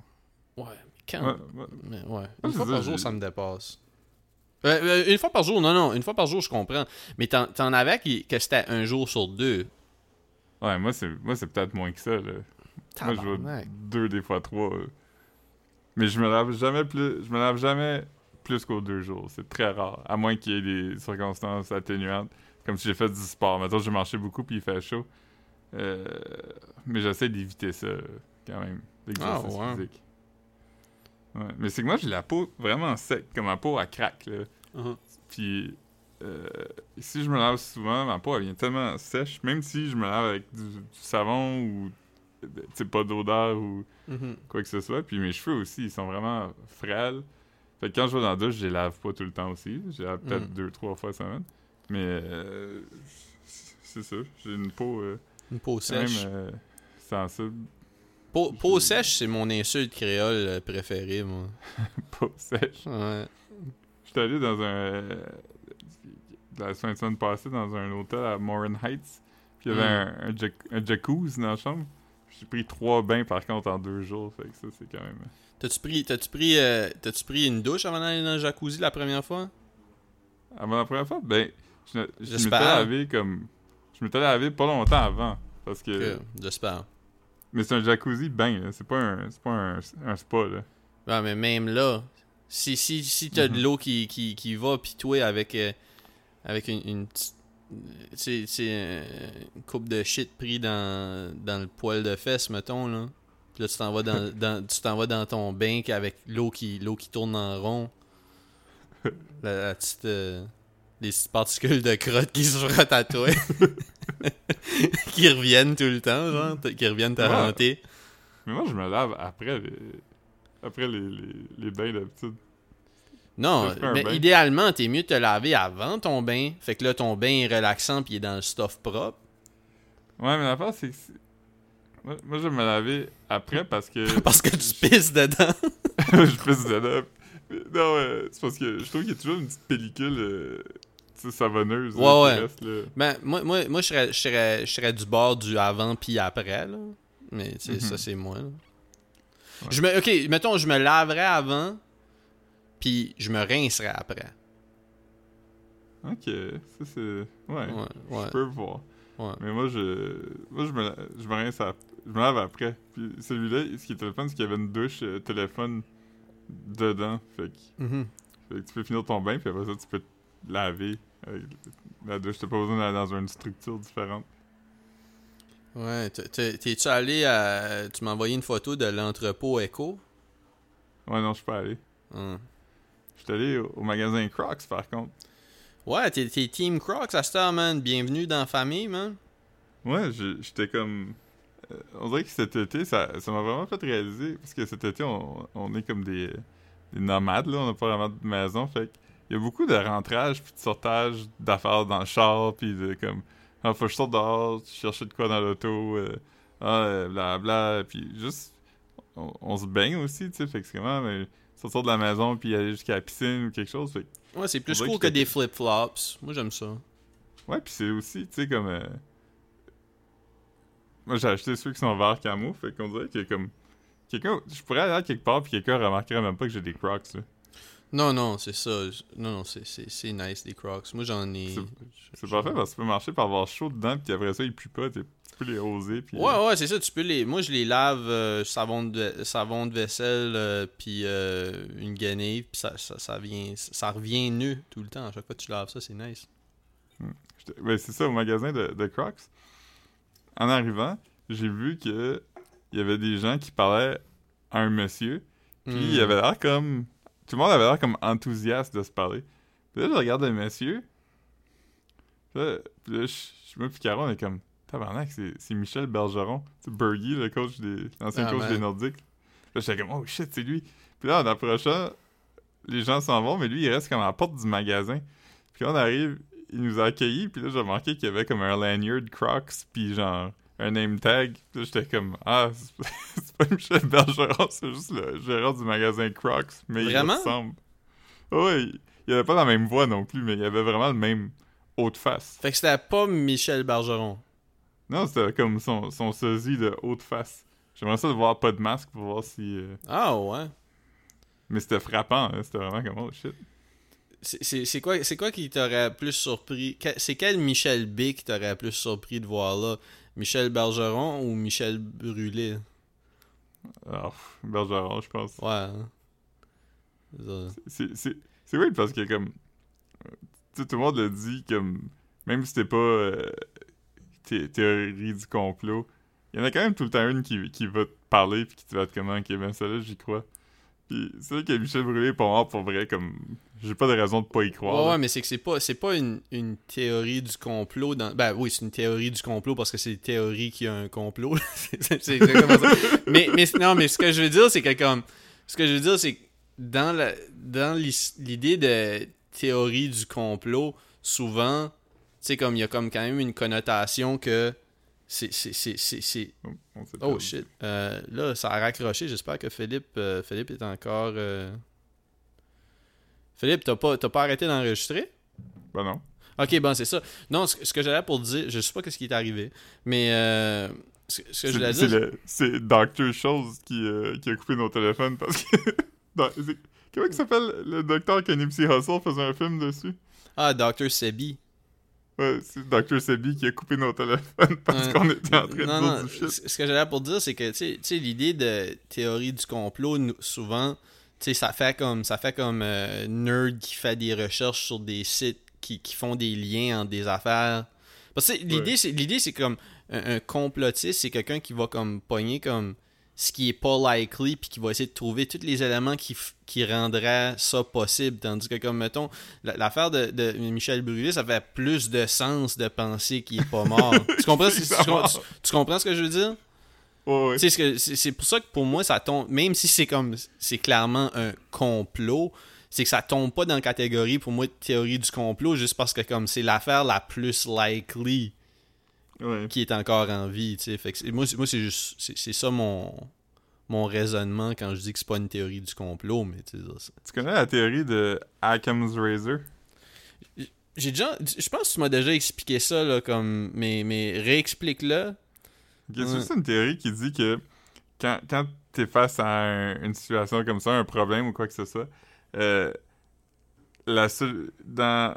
Ouais. Quand? Ouais, ouais. Mais ouais. Une fois par jour, ça me dépasse. Euh, euh, une fois par jour, non, non. Une fois par jour, je comprends. Mais t'en, avais qui, que c'était un jour sur deux. Ouais, moi, c'est moi c'est peut-être moins que ça. Là. Moi, je vois deux, des fois trois. euh. Mais je me lave jamais plus. Je me lave jamais plus qu'aux deux jours. C'est très rare. À moins qu'il y ait des circonstances atténuantes. Comme si j'ai fait du sport. Maintenant, j'ai marché beaucoup puis il fait chaud. Euh, mais j'essaie d'éviter ça, quand même. L'exercice Ah, ouais. physique. Ouais. Mais c'est que moi, j'ai la peau vraiment sec. Comme ma peau, elle craque, là. Uh-huh. Puis euh, si je me lave souvent, ma peau elle vient tellement sèche, même si je me lave avec du, du savon ou sais pas d'odeur ou Mhm. quoi que ce soit. Puis mes cheveux aussi, ils sont vraiment frêles. Fait que quand je vais dans la douche, je les lave pas tout le temps aussi. Je les lave peut-être Mm. deux, trois fois semaine. Mais euh, c'est ça. J'ai une peau euh, Une peau quand même sèche. euh, sensible. Peau, peau sèche, c'est mon insulte créole préférée, moi. Peau sèche. Ouais. J'étais allé dans un. la fin de semaine passée, dans un hôtel à Morin Heights. Puis il y avait Mm. un, un, jac- un jacuzzi dans la chambre. J'ai pris trois bains par contre en deux jours. Fait que ça, c'est quand même. T'as-tu pris, t'as-tu pris, euh, t'as-tu pris une douche avant d'aller dans le jacuzzi la première fois? Avant la première fois, ben, je, je m'étais lavé comme. Je m'étais lavé pas longtemps avant. Parce que. Que, J'espère. Mais c'est un jacuzzi bain, là. C'est pas un, c'est pas un, un spa, là. Ouais, mais même là, si, si, si t'as de Mhm. l'eau qui, qui, qui va, pis toi, avec, euh, avec une, une petite. C'est c'est une coupe de shit pris dans, dans le poil de fesse, mettons, là. Puis là, tu t'en vas dans, dans, tu t'en vas dans ton bain avec l'eau qui, l'eau qui tourne en rond. La, la petite. euh, les petites particules de crotte qui se frottent à toi. qui reviennent tout le temps, genre. Qui reviennent te hanter. Mais moi, je me lave après les. Après les, les, les bains d'habitude. Non, mais idéalement, t'es mieux de te laver avant ton bain. Fait que là, ton bain est relaxant puis il est dans le stuff propre. Ouais, mais l'affaire, c'est que. Moi, moi, je vais me laver après parce que. Parce que tu pisses dedans. je pisse dedans. Mais Non, ouais, c'est parce que je trouve qu'il y a toujours une petite pellicule euh, savonneuse Ouais, ouais. reste, là. Ben, moi, moi, moi je, serais, je, serais, je serais du bord du avant puis après, là. Mais, tu sais, Mhm. ça, c'est moi, là. Ouais. Je me, ok, mettons, je me laverais avant puis je me rincerais après. Ok, ça c'est. Ouais, Ouais, ouais, je peux voir. ouais. Mais moi, je. Moi, je me, je me rince à- Je me lave après. Puis celui-là, ce qui était le fun, c'est qu'il y avait une douche euh, téléphone dedans. Fait que, Mhm. fait que tu peux finir ton bain, puis après ça, tu peux te laver avec la douche. T'as pas besoin d'aller dans une structure différente. Ouais, t'es- t'es- t'es-tu allé à... Tu m'as envoyé une photo de l'entrepôt Echo? Ouais, non, je suis pas allé. Hum. Suis allé au, au magasin Crocs, par contre. Ouais, t'es, t'es Team Crocs à heure, man. Bienvenue dans la famille, man. Ouais, j'étais comme. euh, on dirait que cet été, ça ça m'a vraiment fait réaliser. Parce que cet été, on, on est comme des, des nomades, là. On n'a pas vraiment de maison. Fait il y a beaucoup de rentrage puis de sortage d'affaires dans le char. Puis de comme. Ah, faut que je sorte dehors, chercher de quoi dans l'auto. euh, ah, euh, blabla. Puis juste. On, on se baigne aussi, tu sais. Fait que c'est comment. mais sortir de la maison puis aller jusqu'à la piscine ou quelque chose. Fait Ouais, c'est plus cool que que des flip-flops. Moi, j'aime ça. Ouais, puis c'est aussi, tu sais, comme. euh, Moi, j'ai acheté ceux qui sont verts camo, fait qu'on dirait que comme. Quelqu'un. Je pourrais aller à quelque part, puis quelqu'un remarquerait même pas que j'ai des crocs, là. Non, non, c'est ça. Non, non, c'est, nice, des Crocs. Moi, j'en ai... C'est- parfait parce que tu peux marcher par avoir chaud dedans, puis après ça, il pue pas, t'es- tu peux les oser, puis. Ouais, ouais, c'est ça. Tu peux les... Moi, je les lave euh, savon, de... savon de vaisselle, euh, puis euh, une guenille, puis ça, ça, ça, vient... ça revient nu tout le temps. À chaque fois que tu laves ça, c'est nice. J'étais- Ouais, c'est ça, au magasin de, de Crocs. En arrivant, j'ai vu que il y avait des gens qui parlaient à un monsieur, puis il Hmm. avait l'air comme. Tout le monde avait l'air comme enthousiaste de se parler. Puis là, je regarde le monsieur. Puis là, puis là, je, je me on est comme. Tabarnak, c'est Michel Bergeron. C'est Bergy, le coach des. L'ancien Ah, coach man. des Nordiques. Là, j'étais comme, oh shit, c'est lui. Puis là, en approchant, les gens s'en vont, mais lui, il reste comme à la porte du magasin. Puis on arrive, il nous a accueillis, puis là, j'ai remarqué qu'il y avait comme un lanyard Crocs, puis genre un name tag. Puis là, j'étais comme, ah, c'est pas- Michel Bergeron, c'est juste le gérant du magasin Crocs, mais Vraiment? il ressemble. Ouais, il, il avait pas la même voix non plus, mais il avait vraiment le même haut de face. Fait que c'était pas Michel Bergeron. Non, c'était comme son, son sosie de haute face. J'aimerais ça le voir pas de masque pour voir si. euh, Ah ouais. Mais c'était frappant, hein, c'était vraiment comme oh shit. C'est- quoi, c'est quoi qui t'aurait plus surpris? C'est quel Michel B qui t'aurait plus surpris de voir là? Michel Bergeron ou Michel Brûlé? Pff, Bergeron, je pense. Ouais. hein. C'est c'est- c'est weird parce que comme. Tu sais, tout le monde le dit comme. Même si t'es pas. euh, thé- théorie du complot, il y en a quand même tout le temps une qui, qui va te parler puis qui te va être comme ok, ben celle-là, j'y crois. Puis c'est vrai que Michel Brûlé pas mort pour vrai, comme. J'ai pas de raison de pas y croire. Ouais, mais c'est que c'est pas, c'est pas une, une théorie du complot. Dans... Ben oui, c'est une théorie du complot parce que c'est une théorie qui a un complot. c'est exactement ça. Mais, mais non, mais ce que je veux dire, c'est que comme. Ce que je veux dire, c'est que dans, la, dans l'idée de théorie du complot, souvent, sais, comme il y a comme quand même une connotation que. C'est. Oh, Oh shit. Euh, là, ça a raccroché. J'espère que Philippe, euh, Philippe est encore. euh, Philippe, t'as pas, pas arrêté d'enregistrer? Ben non. Ok, bon, c'est ça. Non, ce, ce que j'allais pour dire, je sais pas ce qui est arrivé, mais euh, ce, ce que je voulais C'est dire. Dr. Chose qui, qui a coupé nos téléphones parce que. Dans- Comment il s'appelle le docteur que Nipsey Hussle faisait un film dessus? Ah, Dr. Sebi. Ouais, c'est Dr. Sebi qui a coupé nos téléphones parce Ouais. qu'on était en train de Non, dire non, du shit. ce que j'allais pour dire, c'est que, tu sais- l'idée de théorie du complot, souvent, tu sais, ça fait comme, ça fait comme euh, nerd qui fait des recherches sur des sites qui, qui font des liens entre des affaires. Parce que l'idée, Ouais. c'est, l'idée, c'est comme un, un complotiste, c'est quelqu'un qui va comme pogner comme ce qui est pas likely, puis qui va essayer de trouver tous les éléments qui, qui rendraient ça possible. Tandis que, comme, mettons, la- l'affaire de, de Michel Brûlé, ça fait plus de sens de penser qu'il est pas mort. tu, comprends, ce- tu, com- tu- tu comprends ce que je veux dire? Que- c'est c'est pour ça que pour moi, ça tombe, même si c'est comme, c'est clairement un complot, c'est que ça tombe pas dans la catégorie, pour moi, de théorie du complot, juste parce que comme c'est l'affaire la plus likely Ouais. qui est encore en vie, tu sais. Fait que moi, c'est- moi c'est juste, c'est ça mon, mon raisonnement quand je dis que c'est pas une théorie du complot, mais tu connais la théorie de Occam's Razor? j'ai déjà, je pense que tu m'as déjà expliqué ça, là, comme, mais, mais réexplique-le. C'est Ouais. juste une théorie qui dit que quand, quand t'es face à un- une situation comme ça, un problème ou quoi que ce soit, euh, la seule- dans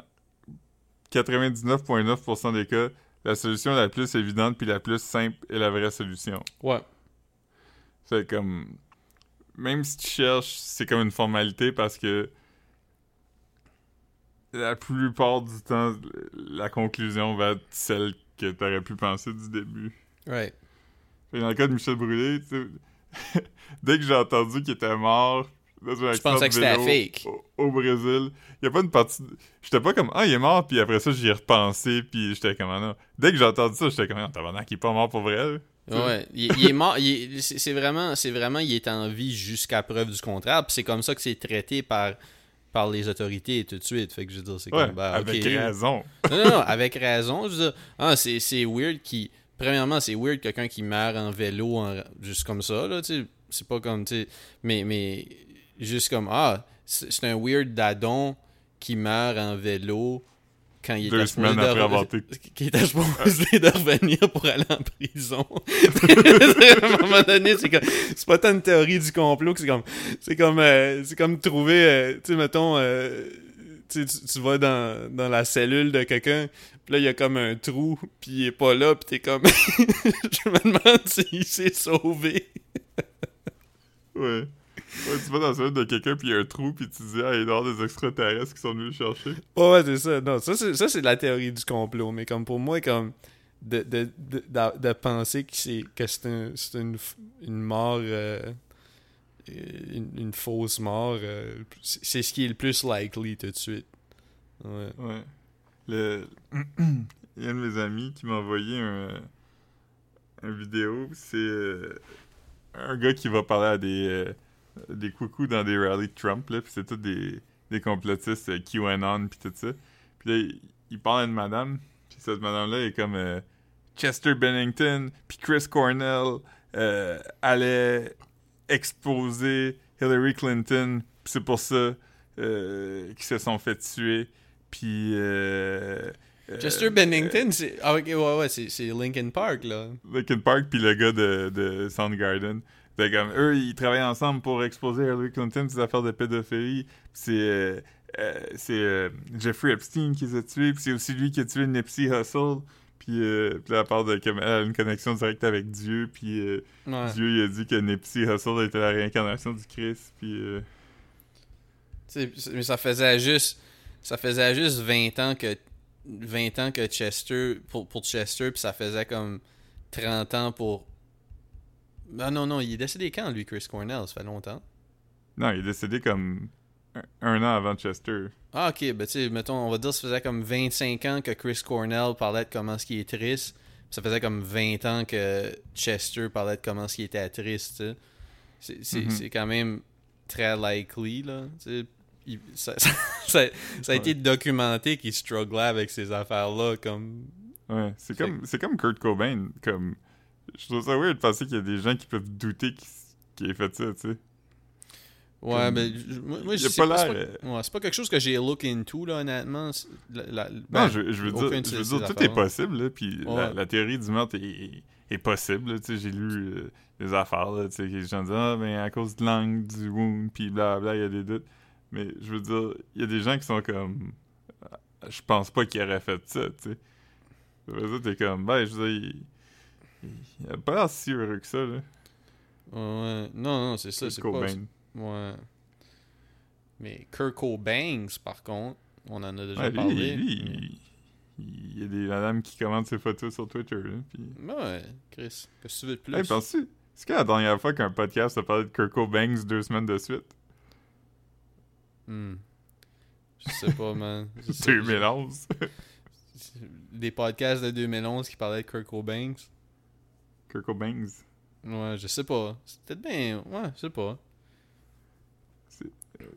99,9% des cas, la solution la plus évidente puis la plus simple est la vraie solution. Ouais. C'est comme. Même si tu cherches, c'est comme une formalité parce que. La plupart du temps, la conclusion va être celle que t'aurais pu penser du début. Right. Fait que Dans le cas de Michel Brûlé, dès que j'ai entendu qu'il était mort accident pensais que c'était fake? Au, au Brésil, il y a pas une partie. J'étais pas comme ah il est mort puis après ça j'y ai repensé puis j'étais comme ah non. Dès que j'ai entendu ça j'étais comme ah tabarnak il est pas mort pour vrai. Ouais, il, il est mort. C'est vraiment, c'est vraiment, il est en vie jusqu'à preuve du contraire. Puis c'est comme ça que c'est traité par, par les autorités tout de suite. Fait que je veux dire, c'est Ouais, comme, bah, avec raison. Non, non, non, avec raison. Je veux dire, ah, c'est, c'est weird qui. Premièrement, c'est weird quelqu'un qui meurt en vélo, en- juste comme ça, là, tu sais. C'est pas comme, tu sais. Mais, mais, juste comme, ah, c'est un weird dadon qui meurt en vélo quand il Deux était semaines après de- avoir été- qui était supposé de revenir pour aller en prison. à un moment donné, c'est comme c'est pas tant une théorie du complot que c'est comme c'est comme euh, c'est comme trouver euh, tu sais mettons euh, tu tu vas dans, dans la cellule de quelqu'un puis là il y a comme un trou puis il est pas là puis t'es comme je me demande s'il s'est sauvé. Ouais. Ouais, tu vas dans la de quelqu'un puis il y a un trou puis tu dis ah il y a des extraterrestres qui sont venus le chercher. Ouais, ouais, c'est ça. Non, ça, c'est, ça, c'est de la théorie du complot. Mais comme pour moi, comme de, de, de, de- de penser que c'est, que c'est, un- c'est une, une mort, euh, une, une fausse mort, euh, c'est, ce qui est le plus likely tout de suite. Ouais. Ouais. Le... Il y a un de mes amis qui m'a envoyé un, un vidéo. C'est euh, un gars qui va parler à des, euh, des coucous dans des rallyes de Trump. Là, puis c'est tous des, des complotistes euh, QAnon puis tout ça. Puis là, il, il parle à une madame, puis cette madame-là est comme euh, Chester Bennington, puis Chris Cornell euh, allait exposer Hillary Clinton, puis c'est pour ça euh, qu'ils se sont fait tuer, puis... Chester Bennington, c'est. Ah, ok, ouais, ouais, c'est c'est Linkin Park, là. Linkin Park puis le gars de, de Soundgarden. Fait comme, eux, ils travaillent ensemble pour exposer Hillary Clinton des affaires de pédophilie. C'est euh, euh, euh, Jeffrey Epstein qui les a tués. Puis c'est aussi lui qui a tué Nipsey Hussle. Puis, à part de comme, elle a une connexion directe avec Dieu. Puis Ouais. Dieu, il a dit que Nipsey Hussle était la réincarnation du Christ. Puis mais ça faisait juste. Ça faisait juste 20 ans que. 20 ans que Chester. Pour, pour Chester, puis ça faisait comme 30 ans pour. Ah non, non, il est décédé quand, lui, Chris Cornell? Ça fait longtemps. non, il est décédé comme un, un an avant Chester. Ah, ok, ben tu sais, mettons, on va dire que ça faisait comme 25 ans que Chris Cornell parlait de comment ce qui est triste. Ça faisait comme 20 ans que Chester parlait de comment ce qui était triste, tu sais. C'est- Mhm. c'est quand même très likely, là. Il- ça, ça, ça- ça a été documenté qu'il strugglait avec ces affaires-là, comme... Ouais, c'est comme, c'est comme Kurt Cobain. Comme, je trouve ça weird de penser qu'il y a des gens qui peuvent douter qu'il ait fait ça, tu sais. Ouais, Comme- ben, je- moi, je pas c'est l'air, pas, ouais, c'est pas quelque chose que j'ai look into, là, honnêtement. C'est- la- la- Non, ben, je, je veux dire, je veux dire tout est possible, là, puis la, Ouais. la théorie du meurtre est, est- est possible, là, tu sais, j'ai lu euh, des affaires, là, tu sais, les gens disent « Ah, ben, à cause de l'angle du wound, puis blablabla, il y a des doutes. » Mais je veux dire, il y a des gens qui sont comme « Je pense pas qu'il aurait fait ça, tu sais. » Ça t'es comme « Ben, je veux dire, il, a pas l'air si heureux que ça, là. ouais. Non, non, c'est ça, c'est pas... Ouais. Mais Kurt Cobain, par contre, on en a déjà Ouais, lui, parlé. lui, mais- il, il y a des madames qui commentent ses photos sur Twitter, là, puis... Ouais, Chris, qu'est-ce que tu veux de plus? Hey, penses-tu? C'est quand la dernière fois qu'un podcast a parlé de Kurt Cobain deux semaines de suite? Hmm. Je sais pas, man. Sais- 2011. Des podcasts de 2011 qui parlaient de Kurt Cobain. Kurt Cobain. Ouais, je sais pas. C'est peut-être bien... Ouais, je sais pas.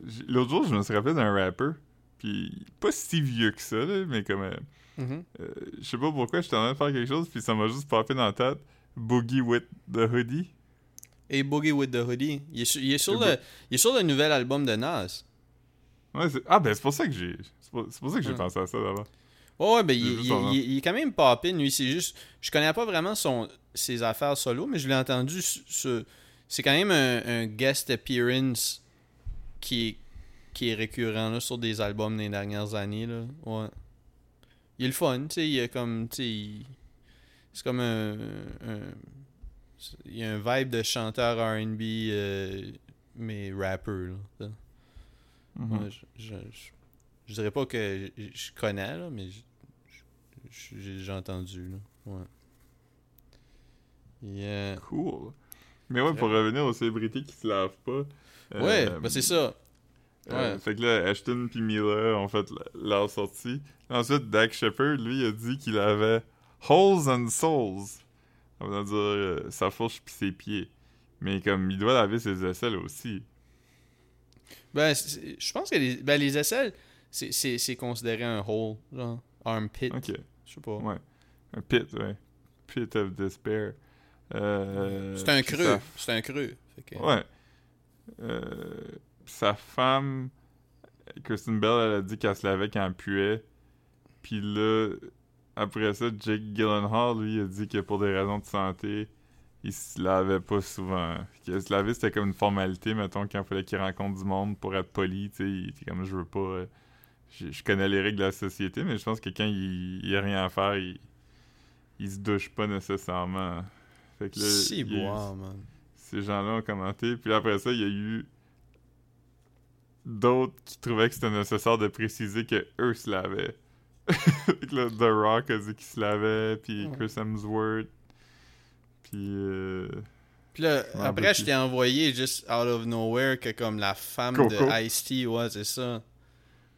J'ai- L'autre jour, je me suis rappelé d'un rapper, puis pas si vieux que ça, là, mais comme... euh, Mhm. euh, je sais pas pourquoi, j'étais en train de faire quelque chose, puis ça m'a juste popé dans la tête. Boogie with the Hoodie. Et Boogie with the Hoodie. Il est sur, il est sur Le il est sur le nouvel album de Nas. Ouais, ah, ben c'est pour ça que j'ai... C'est pour, ça que j'ai pensé à ça d'abord. Ouais, ouais, ben, il, il- est quand même poppin, lui. C'est juste. Je connais pas vraiment son, ses affaires solo, mais je l'ai entendu. c'est quand même un, un guest appearance qui est, qui est récurrent là, sur des albums des dernières années. Là. Ouais. Il est le fun, tu sais. Il est comme. C'est comme un, un- Il y a un vibe de chanteur RB, euh, mais rapper. Là. Mhm. Ouais, je, je, je- je dirais pas que je, connais, là, mais j'ai entendu. Là. Ouais. Yeah. Cool. Mais ouais, pour revenir aux célébrités qui se lavent pas... Ouais, euh, ben c'est ça. Euh, Ouais. fait que là, Ashton puis Mila ont fait leur sortie. Ensuite, Dak Shepard, lui, a dit qu'il avait holes and soles. Ça veut dire euh, sa fourche puis ses pieds. Mais comme il doit laver ses aisselles aussi. Ben, je pense que les, ben, les aisselles, c'est considéré un hole, genre armpit. Ok, Je sais pas. ouais. Un pit, ouais. Pit of despair. Euh, c'est un creux. sa- C'est un creux. Que- Ouais. Euh, sa femme, Kristen Bell, elle a dit qu'elle se lavait quand elle puait. Puis là, après ça, Jake Gyllenhaal, lui, a dit que pour des raisons de santé, il se lavait pas souvent. Que se laver, c'était comme une formalité, mettons, quand il fallait qu'il rencontre du monde pour être poli. Tu sais, il était comme, je veux pas... euh, je, je connais les règles de la société, mais je pense que quand il, il a rien à faire, il, il se douche pas nécessairement. Fait que y a eu- man. ces gens-là ont commenté. Puis après ça, il y a eu d'autres qui trouvaient que c'était nécessaire de préciser que eux se lavaient. Là, The Rock a dit qu'il se lavait, puis Ouais. Chris Hemsworth. Puis euh, Puis là, après, je t'ai envoyé juste out of nowhere que comme la femme Coco. de Ice-T, ouais, c'est ça.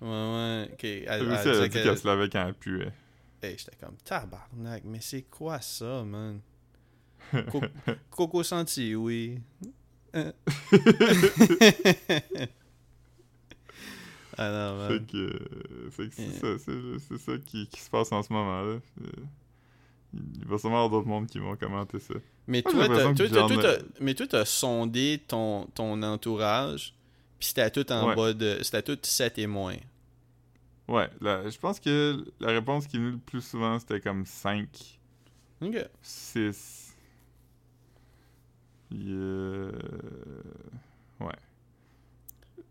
Ouais, ouais. ok, elle- elle elle elle dit que- qu'elle se lavait quand elle puait. Hey, j'étais comme tabarnak, mais c'est quoi ça, man? Co- Coco Senti, oui. Euh. Ah non. Fait que, euh, c'est Yeah. ça, c'est, c'est ça qui, qui se passe en ce moment-là. Euh, Il va sûrement y avoir d'autres mondes qui vont commenter ça. Mais Moi, toi, t'as, t'as sondé ton, ton entourage, puis c'était tout en Ouais. bas de... C'était tout 7 et moins. Ouais, là, je pense que la réponse qui est venue le plus souvent, c'était comme 5, Ok. 6. Euh,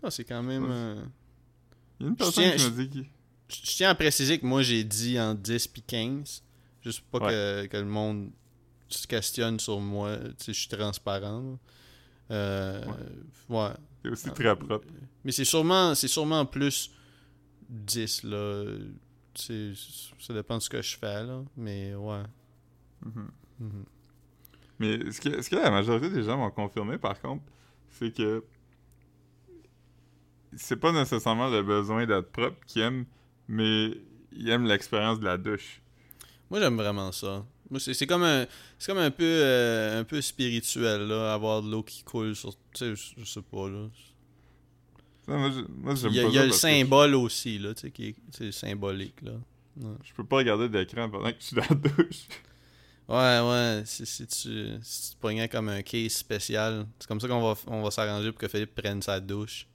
Ah, c'est quand même... Ouais. euh, Il y a une personne tiens- qui m'a dit. Je je tiens à préciser que moi, j'ai dit en 10 puis 15. Juste pour pas Ouais. que, que le monde se questionne sur moi. Tu sais, je suis transparent. Euh, ouais. C'est aussi Ah. très propre. Mais c'est sûrement, c'est sûrement plus 10, là. Tu sais, ça dépend de ce que je fais, là. Mais ouais. Mhm. Mhm. Mais ce que, ce que la majorité des gens m'ont confirmé, par contre, c'est que c'est pas nécessairement le besoin d'être propre qu'ils aiment, mais ils aiment l'expérience de la douche. Moi, j'aime vraiment ça. Moi, c'est comme un, c'est comme un peu, euh, un peu spirituel, là, avoir de l'eau qui coule sur, tu sais, je, sais pas, là. Moi, Il y a, il y a le symbole aussi, là, tu sais, qui est, c'est symbolique, là. Ouais, je peux pas regarder d'écran pendant que je suis dans la douche. Ouais, ouais si, si tu, si tu pognais comme un case spécial, c'est comme ça qu'on va, on va s'arranger pour que Philippe prenne sa douche.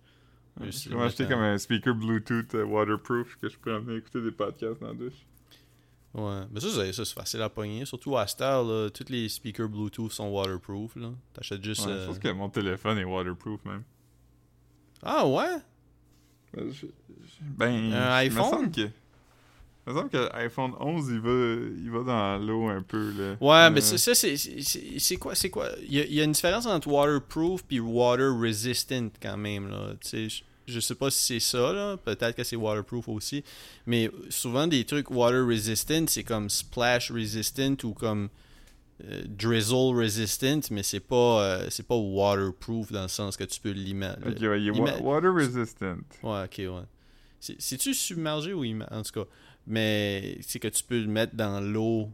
Je vais mettre comme un speaker Bluetooth euh, waterproof que je peux emmener écouter des podcasts dans la douche. Ouais, mais ça, c'est, ça, c'est facile à pogner. Surtout à là, tous les speakers Bluetooth sont waterproof, là. T'achètes juste... Ouais, euh, Je pense que mon téléphone est waterproof même. Ah ouais? Ben, je- je- ben, Un me iPhone? semble que... Me semble que l'iPhone 11, il va, il va dans l'eau un peu, là. Ouais, mais Euh, ça, c'est, quoi? C'est quoi? Il y, a, il y a une différence entre waterproof puis water resistant quand même, là. Tu sais, je, je sais pas si c'est ça, là. Peut-être que c'est waterproof aussi. Mais souvent, des trucs water resistant, c'est comme splash resistant ou comme euh, drizzle resistant, mais c'est pas, euh, c'est pas waterproof dans le sens que tu peux l'imaginer. Ok, ouais, water resistant. Ouais, ok, ouais. C'est- C'est-tu submergé ou En tout cas. Mais c'est que tu peux le mettre dans l'eau,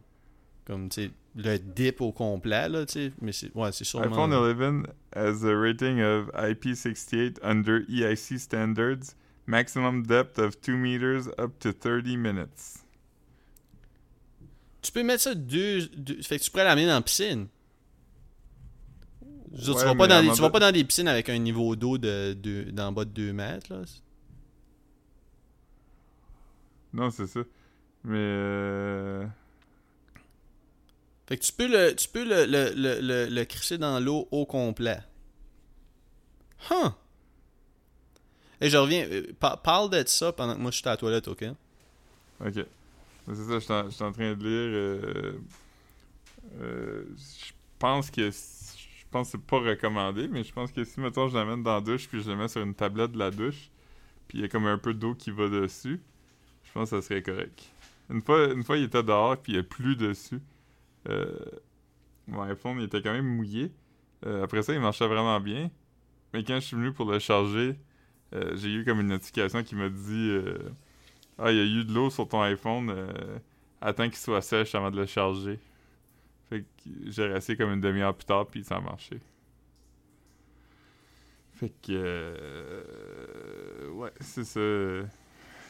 comme, tu sais, le dip au complet, là, tu sais. Mais c'est, ouais, c'est sûrement... iPhone 11 has a rating of IP68 under EIC standards, maximum depth of 2 meters up to 30 minutes. Tu peux mettre ça deux, deux- Fait que tu pourrais l'amener dans la piscine. Je veux dire, Ouais, tu, vas pas dans moment tu vas pas dans des piscines avec un niveau d'eau de, de, d'en bas de 2 mètres, là. Non, c'est ça. Mais... Euh... Fait que tu peux le, tu peux le, le, le, le, le crisser dans l'eau au complet. Huh! Et je reviens. euh, pa- parle de ça pendant que moi je suis à la toilette, ok? Ok. C'est ça, je suis en- train de lire. euh, euh, je pense que je pense que c'est pas recommandé, mais je pense que si mettons je l'amène dans la douche puis je le mets sur une tablette de la douche, puis il y a comme un peu d'eau qui va dessus, pense que ça serait correct. Une fois, une fois il était dehors puis il a plus dessus. euh, mon iPhone il était quand même mouillé. Euh, après ça, il marchait vraiment bien. Mais quand je suis venu pour le charger, euh, j'ai eu comme une notification qui m'a dit Ah, il y a eu de l'eau sur ton iPhone. attends qu'il soit sèche avant de le charger. Fait que j'ai resté comme une demi-heure plus tard, puis ça a marché. Fait que. ouais, c'est ça.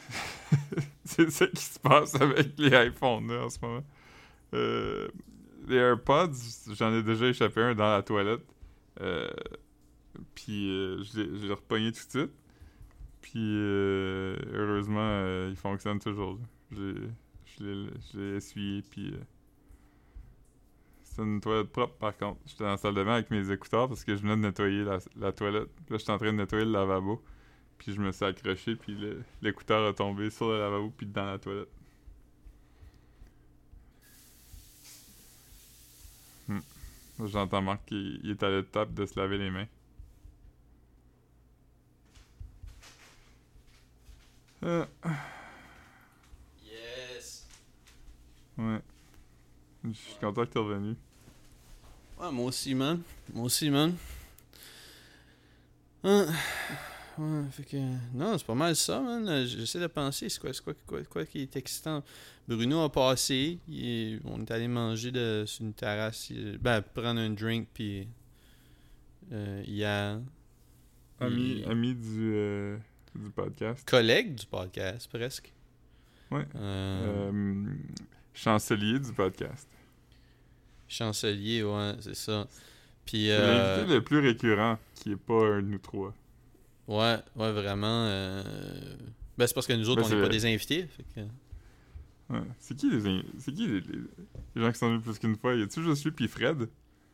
c'est ça qui se passe avec les iPhones là, en ce moment. Euh, les AirPods, j'en ai déjà échappé un dans la toilette. Euh, puis euh, je l'ai- repogné tout de suite. Puis heureusement, il fonctionne toujours. Je l'ai essuyé, puis. c'est une toilette propre par contre. J'étais dans la salle de bain avec mes écouteurs parce que je venais de nettoyer la, la toilette. Là, j'étais en train de nettoyer le lavabo. Puis je me suis accroché, puis l'écouteur a tombé sur le lavabo, puis dans la toilette. Hmm. J'entends Marc qui est à l'étape de se laver les mains. Euh, Yes! ouais. Je suis content que t'es revenu. Ouais, moi aussi, man. Moi aussi, man. Hein. Ouais, fait que. Non, c'est pas mal ça, man. Euh, J'essaie de penser, c'est quoi, quoi, quoi, quoi qui est excitant. Bruno a passé. est- on est allé manger de, sur une terrasse. Ben, prendre un drink, puis. Euh, hier. Ami, Il- ami du, euh, du podcast. Collègue du podcast, presque. Ouais. Euh, chancelier du podcast. Chancelier, ouais, c'est ça. Puis, C'est euh, l'invité le plus récurrent, qui est pas un de nous trois. Ouais, ouais, vraiment. euh, Ben, c'est parce que nous autres, Ben, on n'est pas des invités. fait que- Ouais. C'est qui les, in- c'est qui les, gens qui sont venus plus qu'une fois? Y a-tu juste lui puis Fred?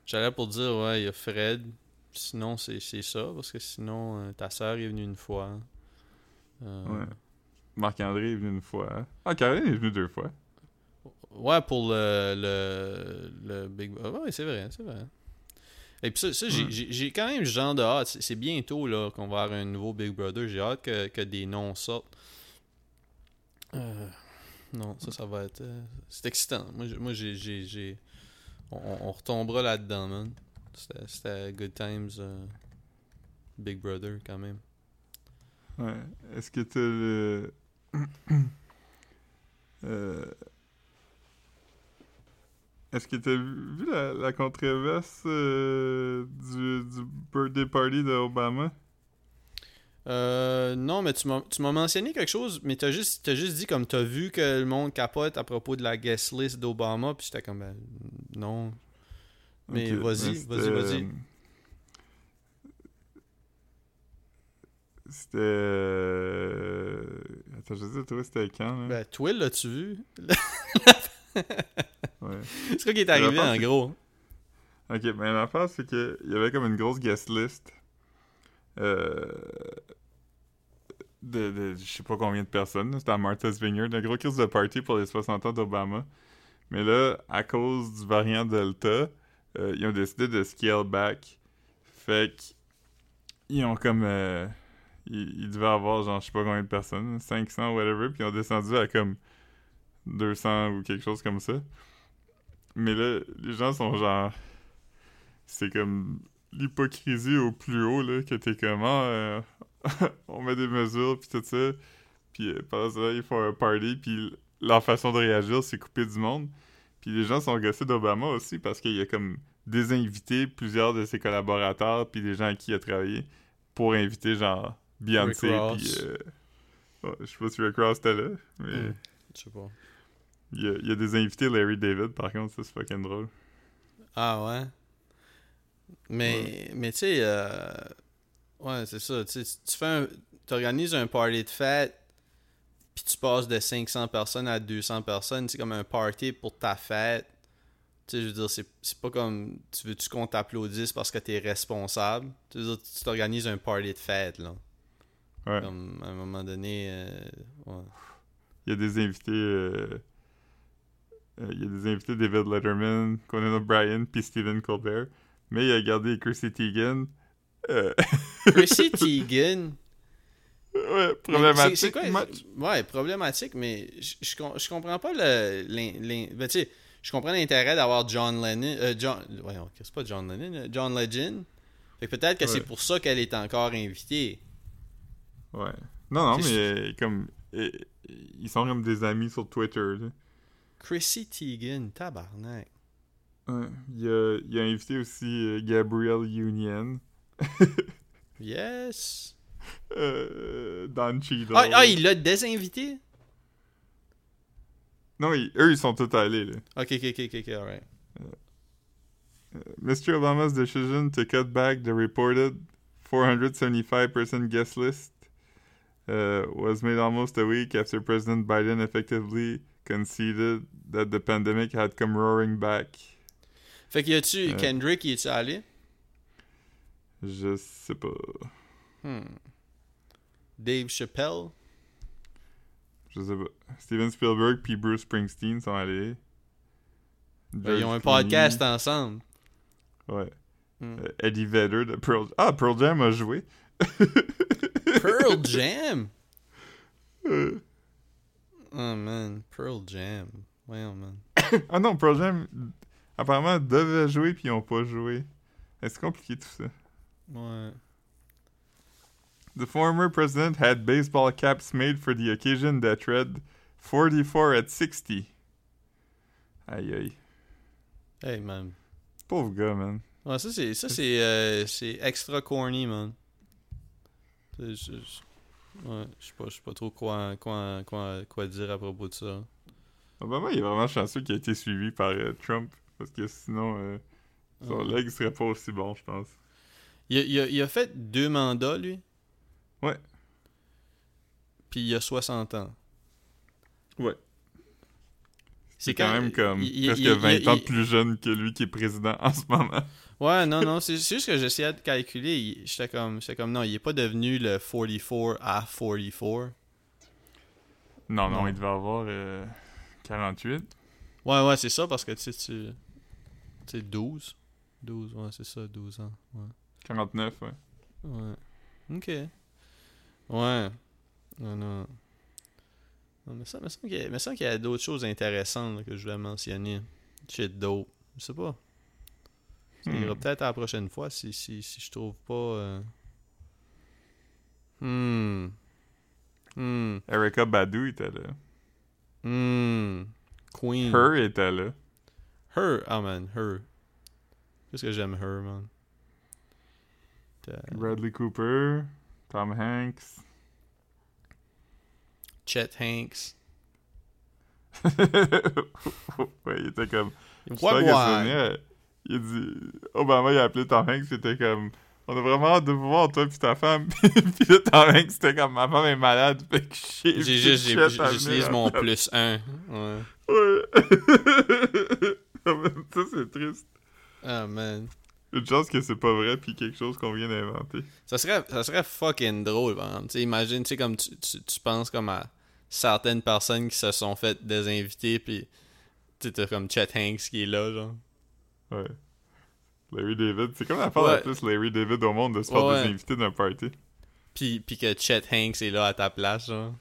J'allais pour dire, ouais, il y a Fred. Sinon, c'est ça, parce que sinon, euh, ta soeur est venue une fois. Euh, Ouais. Marc-André est venu une fois. hein? Ah, Caroline est venue deux fois. Ouais, pour le, le, le Big Brother. Ouais, c'est vrai, c'est vrai. Et puis ça, ça, j'ai- j'ai quand même genre de hâte. C'est bientôt là qu'on va avoir un nouveau Big Brother. J'ai hâte que, que des noms sortent. Euh, non, ça, ça va être. euh, c'est excitant. Moi, j'ai- On, on retombera là-dedans, man. C'était- C'était Good Times euh, Big Brother quand même. Ouais. Est-ce que t'as le. Euh, Est-ce que t'as vu la, la controverse euh, du, du birthday party d'Obama? Euh, non, mais tu m'as mentionné quelque chose, mais t'as juste, t'as juste dit comme t'as vu que le monde capote à propos de la guest list d'Obama, puis j'étais comme, ben, non. Mais vas-y, vas-y, vas-y. C'était. euh, Attends, je sais toi, c'était quand, là? Ben, Twill, l'as-tu vu? Ouais. C'est quoi qui est arrivé, en gros? Ok, ben l'affaire, c'est que il y avait comme une grosse guest list. Euh, de, de je sais pas combien de personnes. C'était à Martha's Vineyard. Un gros crise de party pour les 60 ans d'Obama. Mais là, à cause du variant Delta, euh, ils ont décidé de scale back. Fait que ils ont comme euh, ils, ils devaient avoir genre je sais pas combien de personnes, 500 whatever, puis ils ont descendu à comme 200 ou quelque chose comme ça. Mais là, les gens sont genre c'est comme l'hypocrisie au plus haut là que t'es comment euh, on met des mesures puis tout ça puis euh, pendant ça ils font un party puis leur façon de réagir c'est couper du monde puis les gens sont gossés d'Obama aussi parce qu'il y a comme désinvité plusieurs de ses collaborateurs puis des gens à qui il a travaillé pour inviter genre Beyoncé puis euh, je sais pas si Rick Ross était là mais Hmm. Je sais pas. Il, y a, il y a des invités Larry David par contre ça c'est fucking drôle Ah ouais? Mais, mais tu sais, euh, ouais, c'est ça. Tu fais un, organises un party de fête, puis tu passes de 500 personnes à 200 personnes. C'est comme un party pour ta fête. Tu sais, je veux dire, c'est pas comme tu veux-tu qu'on t'applaudisse parce que t'es responsable? Tu veux dire, tu t'organises un party de fête, là. ouais Comme à un moment donné, euh, ouais. Il y a des invités. euh, il y a des invités David Letterman, Conan O'Brien, puis Stephen Colbert. Mais il a gardé Chrissy Teigen. Euh, Chrissy Teigen? ouais, problématique. c'est- quoi- match. Ouais, problématique, mais je, je, com- je comprends pas le. l'in- ben, tu sais, je comprends l'intérêt d'avoir John Lennon. euh, John, voyons, c'est pas John Lennon, euh, John Legend? Fait que peut-être que c'est Ouais. pour ça qu'elle est encore invitée. Ouais. Non, non, mais euh, comme. euh, ils sont comme des amis sur Twitter. là. Chrissy Teigen, tabarnak. Ouais. Il, a, il a invité aussi euh, Gabrielle Union, Yes. euh, Don Cheadle. Ah, ah, il l'a désinvité? Non, ils- eux, ils sont tous allés. Là. Ok, ok, ok, ok, ok, alright. Mr. Obama's decision to cut back the reported 475-person guest list uh, was made almost a week after President Biden effectively conceded that the pandemic had come roaring back. Fait que y a-tu Euh. Kendrick, y est-tu allé? Je sais pas. Hmm. Dave Chappelle? Je sais pas. Steven Spielberg puis Bruce Springsteen sont allés. Ben, ils ont un Clooney. podcast ensemble. Ouais. Hmm. Euh, Eddie Vedder de Pearl... Ah, Pearl Jam a joué. Pearl Jam? Euh, Oh man, Pearl Jam. Voyons, man. ah non, Pearl Jam, apparemment, devaient jouer puis ils ont pas joué. C'est compliqué tout ça. Ouais. The former president had baseball caps made for the occasion that read 44 at 60. Aïe aïe. Hey, man. Pauvre gars, man. Ouais, ça, c'est, ça, c'est, euh, c'est extra corny, man. C'est- c'est- Ouais, je sais pas, je sais pas trop quoi, quoi, quoi, quoi dire à propos de ça. Obama, il est vraiment chanceux qu'il a été suivi par euh, Trump. Parce que sinon, euh, son Ouais. leg serait pas aussi bon, je pense. Il il a fait deux mandats, lui? Ouais. Puis il a 60 ans. Ouais. C'est quand, quand- même comme il- presque il- 20 il- ans plus jeune que lui qui est président en ce moment. Ouais, non, non, c'est juste que j'essayais de calculer. J'étais comme, comme, non, il est pas devenu le 44 à 44. Non, non, Non. il devait avoir euh, 48. Ouais, ouais, c'est ça, parce que tu sais, tu. Tu sais, 12. 12, ouais, c'est ça, 12 ans. Ouais. 49, ouais. Ouais. Ok. Ouais. Non, non. Non, mais ça me semble qu'il y a, y d'autres choses intéressantes là, que je voulais mentionner. Shit dope. Je sais pas. Ça Hmm. ira peut-être à la prochaine fois si, si, si je trouve pas. euh, Hmm. Hmm. Erika Badu était là. Hmm. Queen. Her était là. Her. Ah, man. Her. Qu'est-ce que j'aime, her, man? Bradley Cooper, Tom Hanks. Chet Hanks. ouais, il était comme. Sonia, il a dit. Obama, il a appelé Tom Hanks, c'était comme. On a vraiment hâte de vous voir, toi puis ta femme. puis là, Tom Hanks, c'était comme. Ma femme est malade, fait que j'ai. J'ai juste, j'utilise mon plus 1. Ouais. Ouais. Ça, c'est triste. Ah, man. Une chance que c'est pas vrai, puis quelque chose qu'on vient d'inventer. Ça serait, ça serait fucking drôle, par exemple. Tu sais, imagine, tu sais, comme tu, tu, tu penses comme à certaines personnes qui se sont fait désinviter, puis t'as comme Chet Hanks qui est là, genre. Ouais. Larry David, c'est comme la part Ouais. la plus Larry David au monde de se faire Ouais, désinviter d'un party. Puis, puis que Chet Hanks est là à ta place, genre.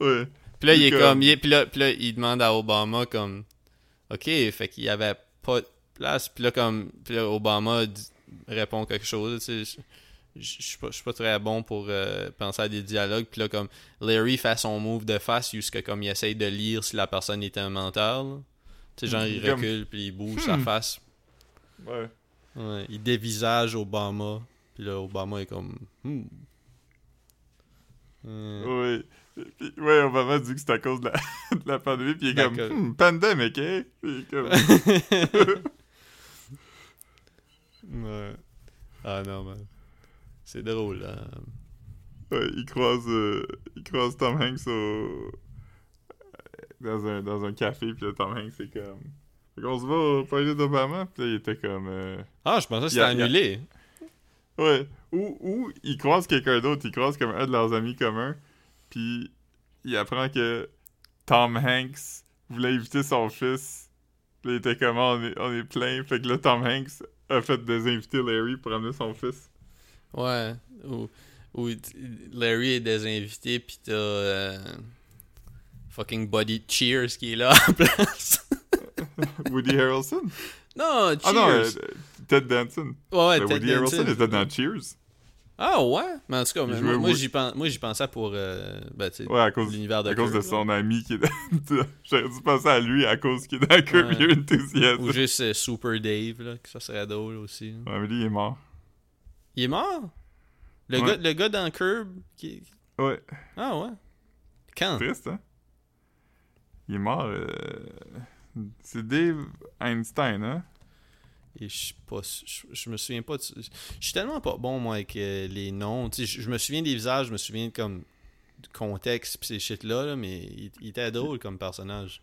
Ouais. Puis là, il est comme- comme. il est- puis, là, puis là, il demande à Obama, comme. Ok, fait qu'il y avait pas place. Puis là, comme. Puis là, Obama dit- répond quelque chose, tu sais. Je suis pas, très bon pour euh, penser à des dialogues. Puis là, comme Larry fait son move de face, jusqu'à comme il essaye de lire si la personne était un menteur. là. Tu sais, genre, il recule, puis il bouge sa Hmm. face. Ouais. Ouais, il dévisage Obama. Puis là, Obama est comme. Hmm. Euh, Ouais. Puis, ouais, Obama dit que c'est à cause de la, de la pandémie, puis il est comme hmm, pandemic, hein? Puis il est comme ouais. Ah non, man. C'est drôle, hein. ouais, il croise euh, il croise Tom Hanks au dans un dans un café, puis là, Tom Hanks c'est comme fait qu'on se va au party d'Obama, puis là, il était comme euh, Ah, je pensais que c'était a- annulé. Ouais. Ou, ou il croise quelqu'un d'autre, il croise comme un de leurs amis communs, puis il apprend que Tom Hanks voulait inviter son fils. Puis là, il était comme on est, on est plein. Fait que là, Tom Hanks a fait désinviter Larry pour amener son fils. Ouais. Ou, Larry est désinvité, pis t'as. euh, fucking Buddy Cheers qui est là la place. Woody Harrelson? non, Cheers. Ah non, euh, Ted Danson. ouais, ouais, Ben, Ted Woody Harrelson Danson. était dans Cheers. Ah ouais? Mais en tout cas, moi, moi, j'y pen- moi, j'y pensais pour. euh, ben, Ouais, à cause, l'univers de à cause de là. son ami qui est dans... J'aurais dû penser à lui à cause qu'il est dans Curb Ouais. Your Enthusiasm. Ou juste euh, Super Dave, là, que ça serait drôle aussi. Ouais, mais lui, il est mort. Il est mort? Le, Ouais. gars, le gars dans Curb qui... Ouais. Ah ouais? Quand? Triste, hein? Il est mort. euh, C'est Dave Einstein, hein? Et je suis pas je, je me souviens pas de- je suis tellement pas bon moi avec euh, les noms je, je me souviens des visages je me souviens comme du contexte pis ces shit là, là mais il, il était drôle comme personnage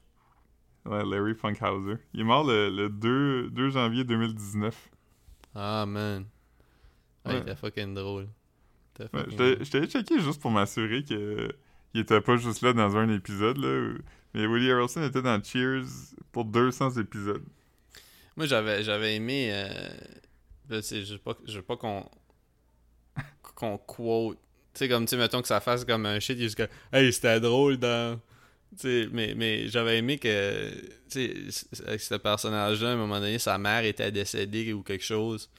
Ouais, Larry Funkhauser. Il est mort le, le 2, 2 janvier 2019. ah man Ah, il Ouais. était fucking drôle Il était Ouais, fucking J'étais drôle. j'étais allé checker juste pour m'assurer que il était pas juste là dans un épisode, là. Mais Woody Harrelson était dans Cheers pour 200 épisodes. Moi j'avais j'avais aimé euh, je veux pas je veux pas qu'on qu'on quote tu sais comme tu mettons que ça fasse comme un shit juste que hey c'était drôle dans tu sais mais mais j'avais aimé que avec ce personnage là à un moment donné sa mère était décédée ou quelque chose.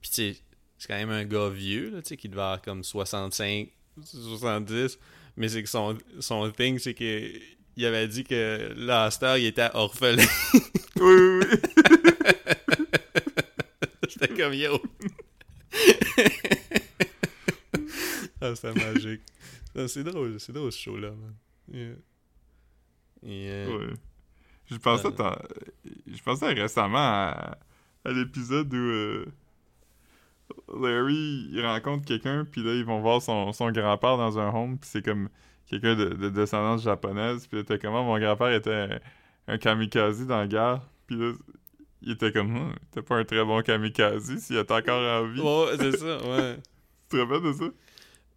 Puis tu c'est quand même un gars vieux là qui devait avoir comme 65 70 mais c'est que son son thing c'est que il avait dit que heure, il était orphelin. Oui, oui, oui. J'étais comme yo. Ah, c'était magique. C'est drôle, c'est drôle ce show-là, man. Yeah. Euh, Ouais. Je pensais, Euh. tant- je pensais récemment à, à l'épisode où euh, Larry il rencontre quelqu'un, puis là ils vont voir son, son grand-père dans un home, puis c'est comme quelqu'un de, de descendance japonaise, puis là t'es comment mon grand-père était un, un kamikaze dans la guerre, puis là il était comme Hum, t'es pas un très bon kamikaze s'il est encore en vie. Ouais, c'est ça, ouais. Tu te rappelles de ça?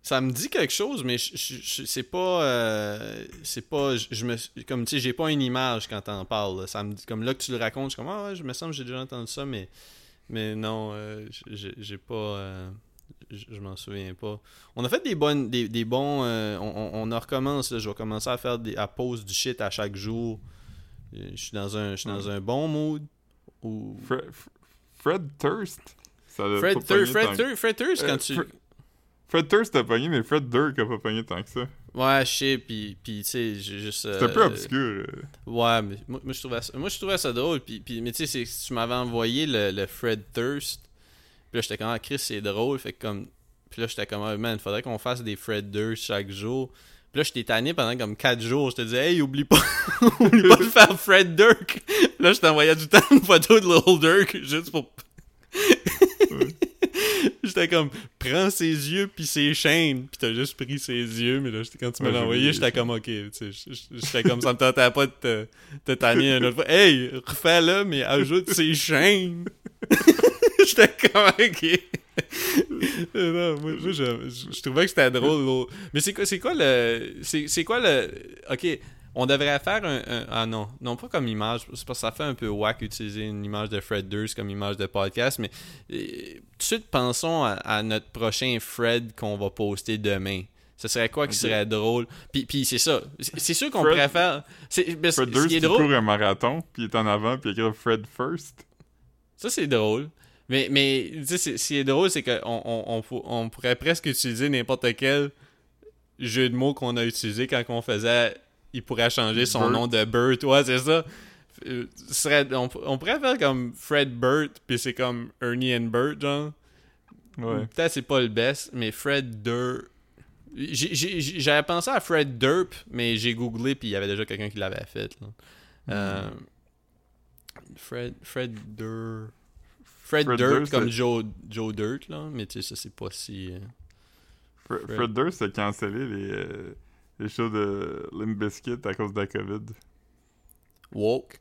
Ça me dit quelque chose, mais c'est pas. euh, c'est pas. Je, me. Comme tu sais, j'ai pas une image quand t'en parles. là. Ça me dit. Comme là que tu le racontes, je suis comme. Ah ouais, je me semble que j'ai déjà entendu ça, mais. Mais non, euh, j'ai pas. euh, je m'en souviens pas. On a fait des bonnes. Des, des bons. euh, on, on, on en recommence, là. Je vais commencer à faire des. à pause du shit à chaque jour. Euh, Je suis dans un. Je suis dans un bon mood. Ou. Fred, Fred Thurst. Ça Fred Thur, Fred Thur, Fred Thurst, Euh, quand tu. Fred- Fred Thurst a pogné, mais Fred Durk a pas pogné tant que ça. Ouais, je sais, pis, pis tu sais, j'ai juste. C'est un peu euh, obscur. euh. Ouais, mais moi, moi, je trouvais ça, moi je trouvais ça drôle. Puis, puis, mais tu sais, c'est- tu m'avais envoyé le, le Fred Thurst. Puis là, j'étais comme, ah, Chris, c'est drôle. Fait que comme. Puis là, j'étais comme, ah, man, faudrait qu'on fasse des Fred Durst chaque jour. Puis là, j'étais tanné pendant comme 4 jours. Je te disais, hey, oublie pas, oublie pas de faire Fred Dirk. Là, je t'envoyais du temps une photo de Little Dirk juste pour. J'étais comme, prends ses yeux puis ses chaînes. Puis t'as juste pris ses yeux. Mais là, quand tu me l'as envoyé, j'étais comme, ok. J'étais comme, ça me tentait pas de te, te tanner une autre fois. Hey, refais-le, mais ajoute ses chaînes. j'étais comme, ok. non, moi, moi, je, je- je trouvais que c'était drôle. là. Mais c'est quoi, c'est quoi le. C'est quoi le. Ok, on devrait faire un, un- Ah non, non pas comme image. C'est parce que ça fait un peu whack utiliser une image de Fred Durst comme image de podcast. Mais euh, tout de suite, pensons à, à notre prochain Fred qu'on va poster demain. Ce serait quoi qui serait drôle? Puis, puis c'est ça. C'est sûr qu'on Fred- préfère. C'est, que Fred Durst qui court un marathon, puis il est en avant, puis il écrit Fred First. Ça, c'est drôle. Mais, mais tu sais, ce qui est drôle, c'est qu'on on, on, pour- on pourrait presque utiliser n'importe quel jeu de mots qu'on a utilisé quand on faisait. Il pourrait changer son nom de Burt. Ouais, c'est ça. Euh, serait, on, on pourrait faire comme Fred Burt, puis c'est comme Ernie and Burt, genre. Ouais. Peut-être c'est pas le best, mais Fred Durp. J'avais pensé à Fred Durp, mais j'ai googlé, puis il y avait déjà quelqu'un qui l'avait fait. là. Euh, Fred, Fred Durp. Fred, Fred Durst, comme Joe, Joe Dirt, là. Mais tu sais, ça, c'est pas si. euh, Fred, Fred. Fred Durst a cancellé les, euh, les shows de Limp Bizkit à cause de la COVID. woke.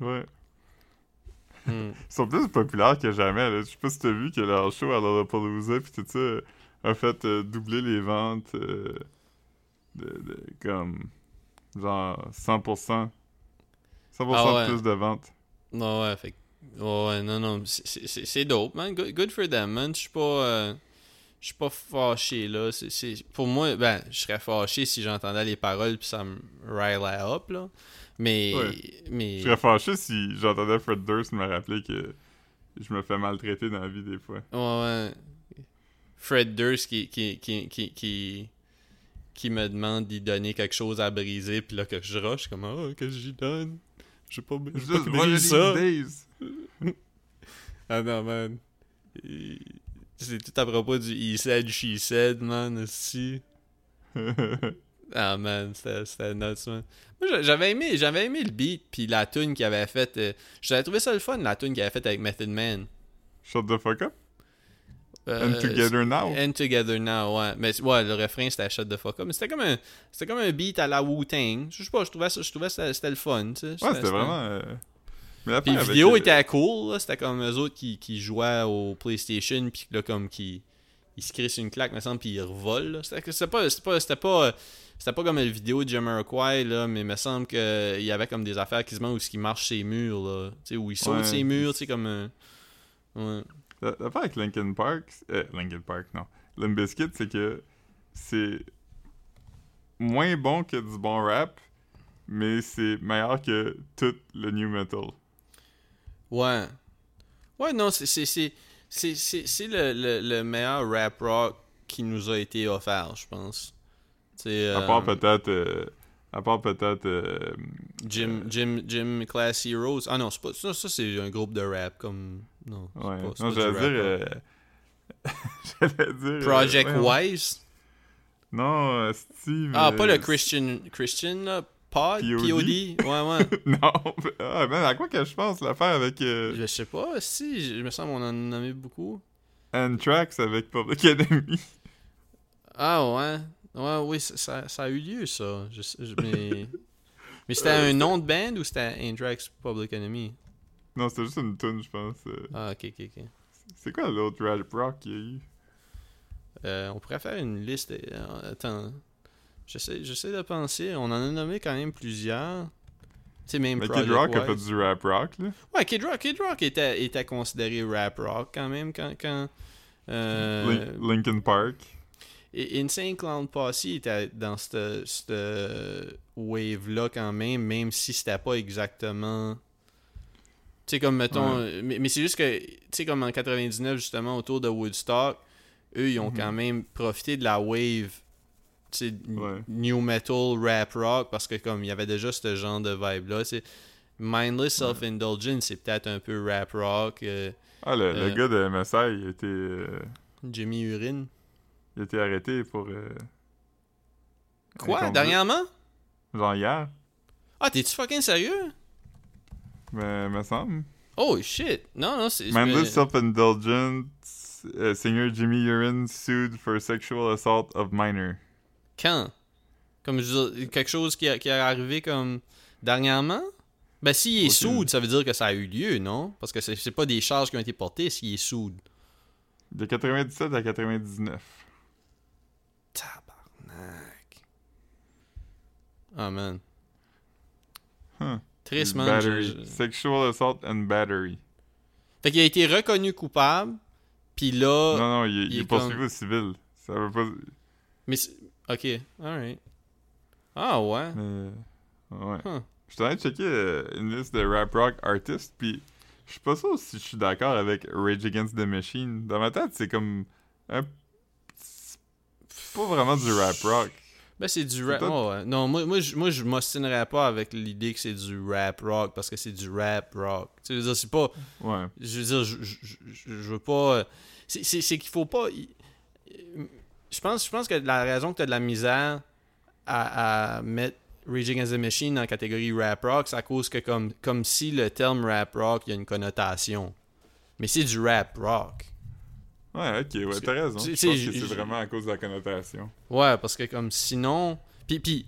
Ouais. Hmm. Ils sont plus populaires que jamais. Là. Je sais pas si t'as vu que leur show à Lollapalooza pis tout ça a fait euh, doubler les ventes de, de- comme genre 100%. 100% Ah ouais. de plus de ventes. Ouais, ouais, fait ouais, non, non, c'est- dope, man. Good, good for them, man. Je suis pas. euh, je suis pas fâché, là. Pour moi, ben, je serais fâché si j'entendais les paroles puis ça me rilait up, là. Mais. Ouais. mais Je serais fâché si j'entendais Fred Durst me rappeler que je me fais maltraiter dans la vie des fois. Ouais, ouais. Fred Durst qui, qui, qui, qui, qui, qui me demande d'y donner quelque chose à briser, puis là que je rush, comme, ah, qu'est-ce que j'y donne? Je sais pas, je sais pas these ça. days. Ah non, man. C'est tout à propos du he said, she said, man, aussi. Ah man, c'était nuts, man. Moi, j'a- j'avais aimé, j'avais aimé le beat, puis la tune qu'il avait faite. euh, J'avais trouvé ça le fun, la tune qu'il avait faite avec Method Man. Shut the fuck up. Euh, And together now. And Together Now, ouais. Mais ouais, le refrain c'était Shut the fuck up. Mais c'était comme un, c'était comme un beat à la Wu-Tang. Je sais pas, je trouvais ça, je trouvais ça, c'était le fun, tu sais. Ouais, c'était vraiment. euh, Mais la Puis vidéo euh, était cool, là. C'était comme eux autres qui, qui jouaient au PlayStation, puis là, comme qui. Ils se crissent une claque, me semble, puis ils revolent, là. C'était c'était pas. C'était pas. C'était pas. C'était pas comme la vidéo de Jamiroquai, là, mais il me semble qu'il y avait comme des affaires quasiment où ils marchent ses murs, là. Tu sais, où ils sautent Ouais. ses murs, tu sais, comme. Ouais. La- L'affaire avec Linkin Park, euh, Linkin Park, non. Limp Bizkit, c'est que c'est moins bon que du bon rap, mais c'est meilleur que tout le new metal. Ouais. Ouais, non, c'est le, le, le meilleur rap rock qui nous a été offert, je pense. C'est À part peut-être. euh, à part peut-être. euh, Jim Jim Jim Class Heroes. Ah non, c'est pas ça, ça c'est un groupe de rap comme non. ouais. pas- non, j'allais dire. euh, J'allais dire. euh, Project voyons. Wise? Non, Steve. Ah, pas le Christian, Christian là, Pod, POD? POD. Ouais, ouais. non, ah, man, à quoi que je pense l'affaire avec euh, Je sais pas, si, je me semble qu'on en a nommé beaucoup. Anthrax avec Public Enemy. Ah ouais. Ouais, oui, ça, ça, ça a eu lieu, ça. Je sais- je- mais mais c'était Euh, un nom de band ou c'était Anthrax Public Enemy? Non, c'était juste une tune, je pense. euh. Ah, ok, ok, ok. C'est quoi l'autre rap rock qu'il y a eu? Euh, on pourrait faire une liste. euh, attends. J'essaie, j'essaie de penser. On en a nommé quand même plusieurs. Sais, même Mais Kid Rock a fait du rap rock, là. Ouais, Kid Rock, Kid Rock était, était considéré rap rock quand même quand. quand euh, Lin- Linkin Park. et Insane Clown Posse était dans cette, cette wave-là quand même, même si c'était pas exactement. Tu sais, comme mettons. Mais, mais c'est juste que, tu sais, comme en 99, justement, autour de Woodstock, eux, ils ont Mhm. quand même profité de la wave. Ouais. new metal, rap rock, parce que comme il y avait déjà ce genre de vibe-là. Mindless Self-Indulgence, c'est peut-être un peu rap rock. euh, Ah, le, le Euh. gars de MSI, il euh, Jimmy Urine. il a été arrêté pour. euh, Quoi, dernièrement? Genre hier, Ah, t'es-tu fucking sérieux? Mais me semble. Oh shit! Non, non, c'est. Mindless Self-Indulgence, uh, singer Jimmy Urine sued for sexual assault of minor. Quand? Comme je quelque chose qui, a- qui est arrivé comme dernièrement? Ben, s'il est Aucune- soude, ça veut dire que ça a eu lieu, non? Parce que c'est pas des charges qui ont été portées s'il est soude. De 97 à 99. Tabarnak. Ah, man. Huh. Triste, man. Battery. Je- je- Sexual assault and battery. Fait qu'il a été reconnu coupable, puis là... non, non, il, est- il il est est poursuivi comme- au civil. Ça veut pas. Mais Ok, alright. Ah, ouais. Mais... Ouais. Huh. Je suis en train de checker euh, une liste de rap rock artistes, puis je suis pas sûr si je suis d'accord avec Rage Against the Machine. Dans ma tête, c'est comme un. c'est pas vraiment du rap rock. Ben, c'est du rap. oh, ouais. Non, moi, moi, je, moi, je m'ostinerais pas avec l'idée que c'est du rap rock parce que c'est du rap rock. Tu veux dire, c'est pas. Ouais. Je veux dire, je, je, je- je veux pas. euh, C'est, c'est, c'est qu'il faut pas. Je pense, je pense que la raison que tu as de la misère à, à mettre Rage Against the Machine dans la catégorie rap rock, c'est à cause que, comme, comme si le terme rap rock, il y a une connotation. Mais c'est du rap rock. Ouais, ok, ouais, t'as raison. Je pense que c'est vraiment à cause de la connotation. Ouais, parce que comme sinon. Puis, puis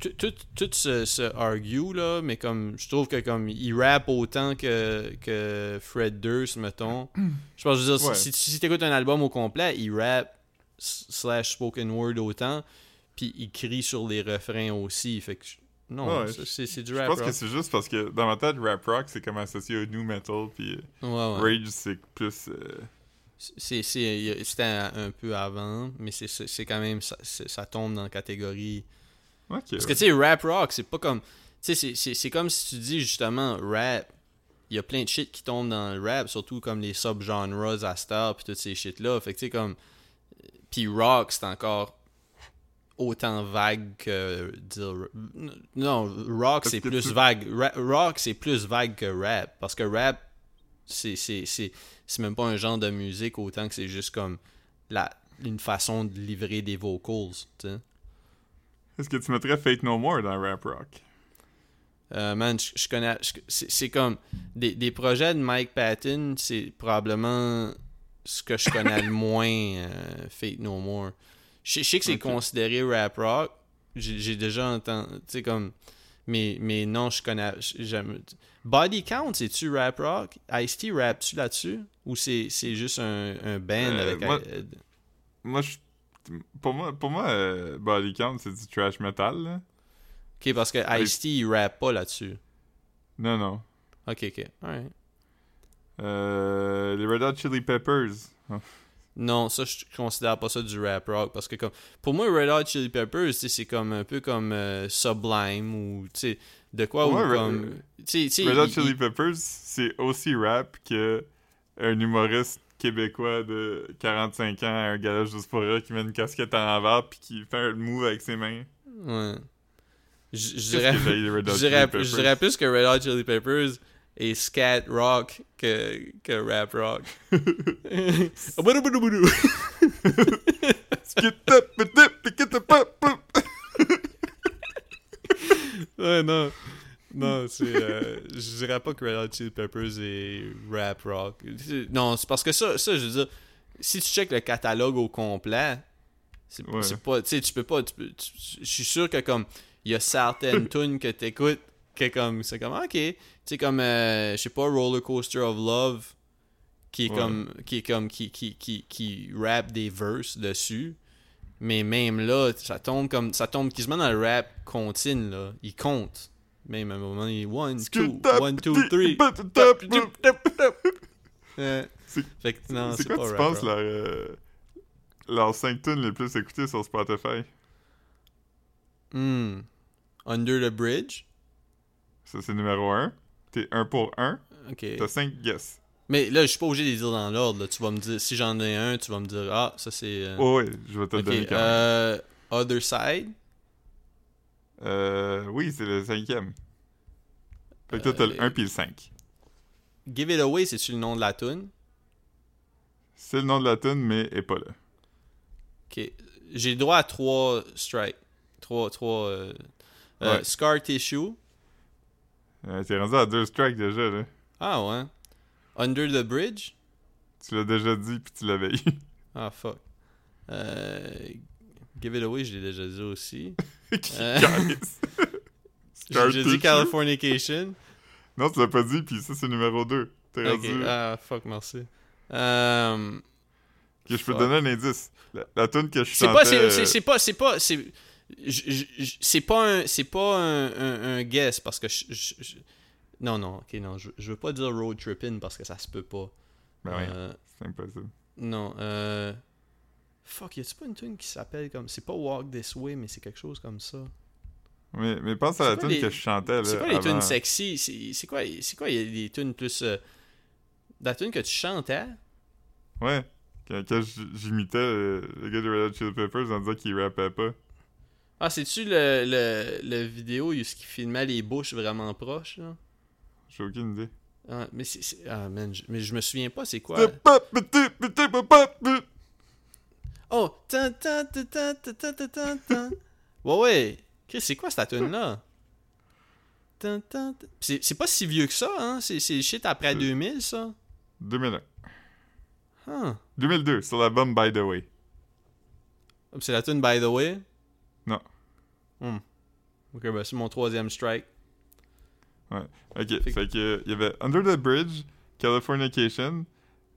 tout, tout, se argue, là, mais comme je trouve que comme il rappe autant que, que Fred Durst, mettons. Je pense, je veux dire, Ouais. si, si, tu écoutes un album au complet, il rappe s- slash spoken word autant, puis il crie sur les refrains aussi. Fait que je- non, Ouais, c'est du Je rap pense rock. que c'est juste parce que dans ma tête, rap rock, c'est comme associé au new metal, puis Ouais, ouais. Rage, c'est plus. euh, C'était un peu avant, mais c'est, quand même, ça, tombe dans la catégorie. Parce que tu sais, rap rock, c'est pas comme. Tu sais, c'est- comme si tu dis justement rap. Il y a plein de shit qui tombent dans le rap, surtout comme les subgenres à Star puis toutes ces shit-là. Fait que tu sais, comme. Puis rock, c'est encore autant vague que dire. Non, rock, c'est plus vague. Ra- rock, c'est plus vague que rap. Parce que rap, c'est même pas un genre de musique autant que c'est juste comme la, une façon de livrer des vocals. Est-ce que tu mettrais Fate No More dans rap rock? Euh, man, je, je connais. c'est comme. Des, des projets de Mike Patton, c'est probablement ce que je connais le moins, euh, Fate No More. Je, je sais que c'est considéré rap rock. J'ai j'ai déjà entendu. Tu sais, comme. Mais, mais non, je connais. j'aime- Body Count, c'est-tu rap rock? Ice-T rap-tu là-dessus? Ou c'est c'est juste un, un band Euh, avec. moi- euh, Moi, je. Pour moi, pour moi euh, Body Count, c'est du trash metal, là. ok, parce que Ice-T, il rappe pas là-dessus. Non, non. Ok, ok. Alright. Euh, les Red Hot Chili Peppers. Non, ça, je considère pas ça du rap rock parce que comme pour moi Red Hot Chili Peppers, c'est comme un peu comme euh, Sublime ou tu sais de quoi Ouais, ou Red- comme Red Hot il- Chili il- Peppers, c'est aussi rap que un humoriste québécois de 45 ans à un gala juste pour rire qui met une casquette en envers puis qui fait un move avec ses mains. ouais. Je dirais plus que Red Hot Chili Peppers et scat rock que, que rap rock. Ouais, non. Non, c'est. euh, je dirais pas que Red Hot Chili Peppers est rap rock. Non, c'est parce que ça, ça, je veux dire, si tu checkes le catalogue au complet, c'est Ouais. c'est pas. Tu sais, tu peux pas. tu peux- tu- Je suis sûr que comme. Il y a certaines tunes que t'écoutes que comme. C'est comme, ok. Tu sais, comme. euh, je sais pas, Roller Coaster of Love, qui est Ouais. comme. Qui est comme. Qui, qui, qui, qui rappe des verses dessus. Mais même là, ça tombe comme. Ça tombe quasiment dans le rap contine, là. Il compte. Même à un moment, il est 1, 2, 1, 2, 3. Euh, C'est- Fait que non, C'est c'est quoi pas tu rap penses leur, euh, leurs 5 tunes les plus écoutées sur Spotify? Hmm. Under the Bridge? Ça, c'est numéro 1. T'es 1 pour 1. Ok. T'as 5 guess. Mais là, je suis pas obligé de les dire dans l'ordre. Tu vas me dire, si j'en ai un, tu vas me dire, ah, ça c'est. euh, Oh, ouais, je vais te le ok. donner quand même. euh, Other Side? Euh, oui, c'est le cinquième. Fait que toi, t'as le Euh, 1 puis le 5. Give It Away, c'est-tu le nom de la tune? C'est le nom de la tune, mais est pas là. Ok. J'ai le droit à trois strikes. Trois. trois euh, euh, Ouais. Scar Tissue. Euh, T'es rendu à 2 strikes déjà, là. Ah ouais. Under the Bridge? Tu l'as déjà dit, puis tu l'avais eu. Ah fuck. Euh, Give It Away, je l'ai déjà dit aussi. Euh, J'ai dit Californication. Non, tu l'as pas dit, puis ça, c'est numéro 2. T'es Ok, rendu... ah fuck, merci. Euh, Ok, je peux te donner un indice. La, la tune que je chantais... pas, c'est, euh, c'est, c'est pas, c'est pas, c'est, pas un, c'est pas un, un, un guess parce que je, je- je- non, non, ok, non, je, je veux pas dire road tripping parce que ça se peut pas. Ben oui, Euh, c'est impossible. non, euh, fuck, y a-tu pas une tune qui s'appelle comme, c'est pas Walk This Way, mais c'est quelque chose comme ça? Mais, mais pense à la tune les- que je chantais, là, C'est quoi les avant. tunes sexy C'est, c'est quoi, c'est quoi y a des tunes plus, euh, la tune que tu chantais? Ouais. Quand, j'imitais le, le gars de Red Hot Chili Peppers en disant qu'il rappait pas. Ah, c'est-tu le, le, le vidéo où qui filmait les bouches vraiment proches, là? J'ai aucune idée. Ah, mais c'est... Ah, man, je... mais je me souviens pas c'est quoi. Oh! Tan, ouais, ouais! C'est quoi cette tune-là? C'est pas si vieux que ça, hein? C'est shit après euh. 2000, ça? 2001. Huh. 2002, c'est l'album By The Way. C'est la tune By The Way? Non. Hmm. Ok, ben c'est mon troisième strike. Ok, Fait fait, que- il y avait Under the Bridge, Californication,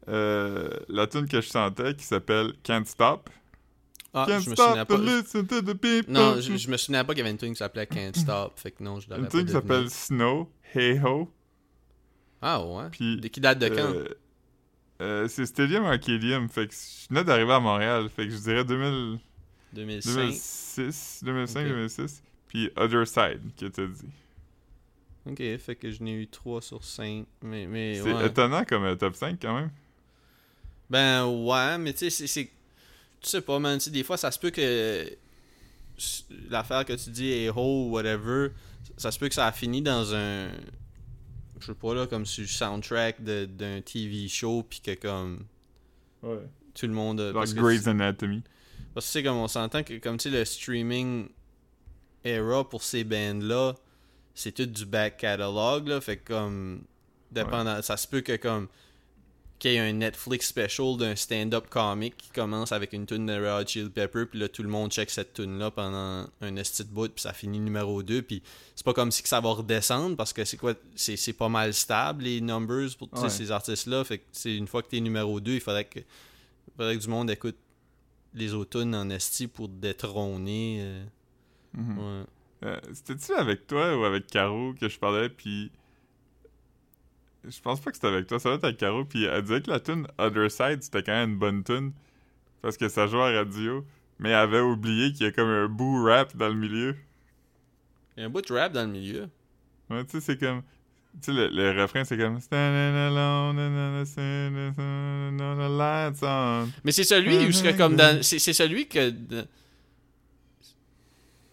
euh, la tune que je chantais qui s'appelle Can't Stop. Ah, Can't je me souvenais Stop pas. to listen to the people. Non, je, je me souvenais pas qu'il y avait une tune qui s'appelait Can't Stop. Fait que non, je Une tune qui s'appelle Snow, Hey Ho. Ah ouais. Puis De qui date de quand? Euh, euh, c'est Stadium Arcadium, fait que je venais d'arriver à Montréal, fait que je dirais 2000, 2005. 2006, 2005, Ok. 2006. Puis Other Side, que t'as dit. Ok, fait que je n'ai eu 3 sur 5. Mais, mais C'est ouais. étonnant comme euh, top 5 quand même. Ben ouais, mais tu sais, c'est-. Tu sais pas, man. Tu sais, des fois, ça se peut que. L'affaire que tu dis est ho ou whatever, ça se peut que ça a fini dans un. Je sais pas, là, comme sur le soundtrack de- d'un TV show, puis que comme. Ouais. Tout le monde. que Grey's Anatomy. Parce que tu sais, comme on s'entend que, comme tu sais, le streaming era pour ces bands-là, c'est tout du back catalog, là. Fait que, comme. Dépendant. Ça se peut que, comme. Qu'il y ait un Netflix special d'un stand-up comic qui commence avec une tune de Red Chili Pepper, puis là, tout le monde check cette tune-là pendant un esti de bout, puis ça finit numéro 2, puis c'est pas comme si que ça va redescendre, parce que c'est quoi. C'est c'est pas mal stable, les numbers pour Ouais. ces artistes-là. Fait que, c'est une fois que t'es numéro 2, il faudrait que. il faudrait que du monde écoute les automnes en esti pour détrôner. euh, Mhm. ouais. Euh, C'était-tu avec toi ou avec Caro que je parlais, puis... Je pense pas que c'était avec toi, ça va être avec Caro, puis elle disait que la tune Other Side, c'était quand même une bonne tune, parce que ça jouait à radio, mais elle avait oublié qu'il y a comme un boo rap dans le milieu. Il y a un bout de rap dans le milieu. Ouais, tu sais, c'est comme... Tu sais, le, le refrain, c'est comme... Mais c'est celui où c'est comme dans. C'est celui que.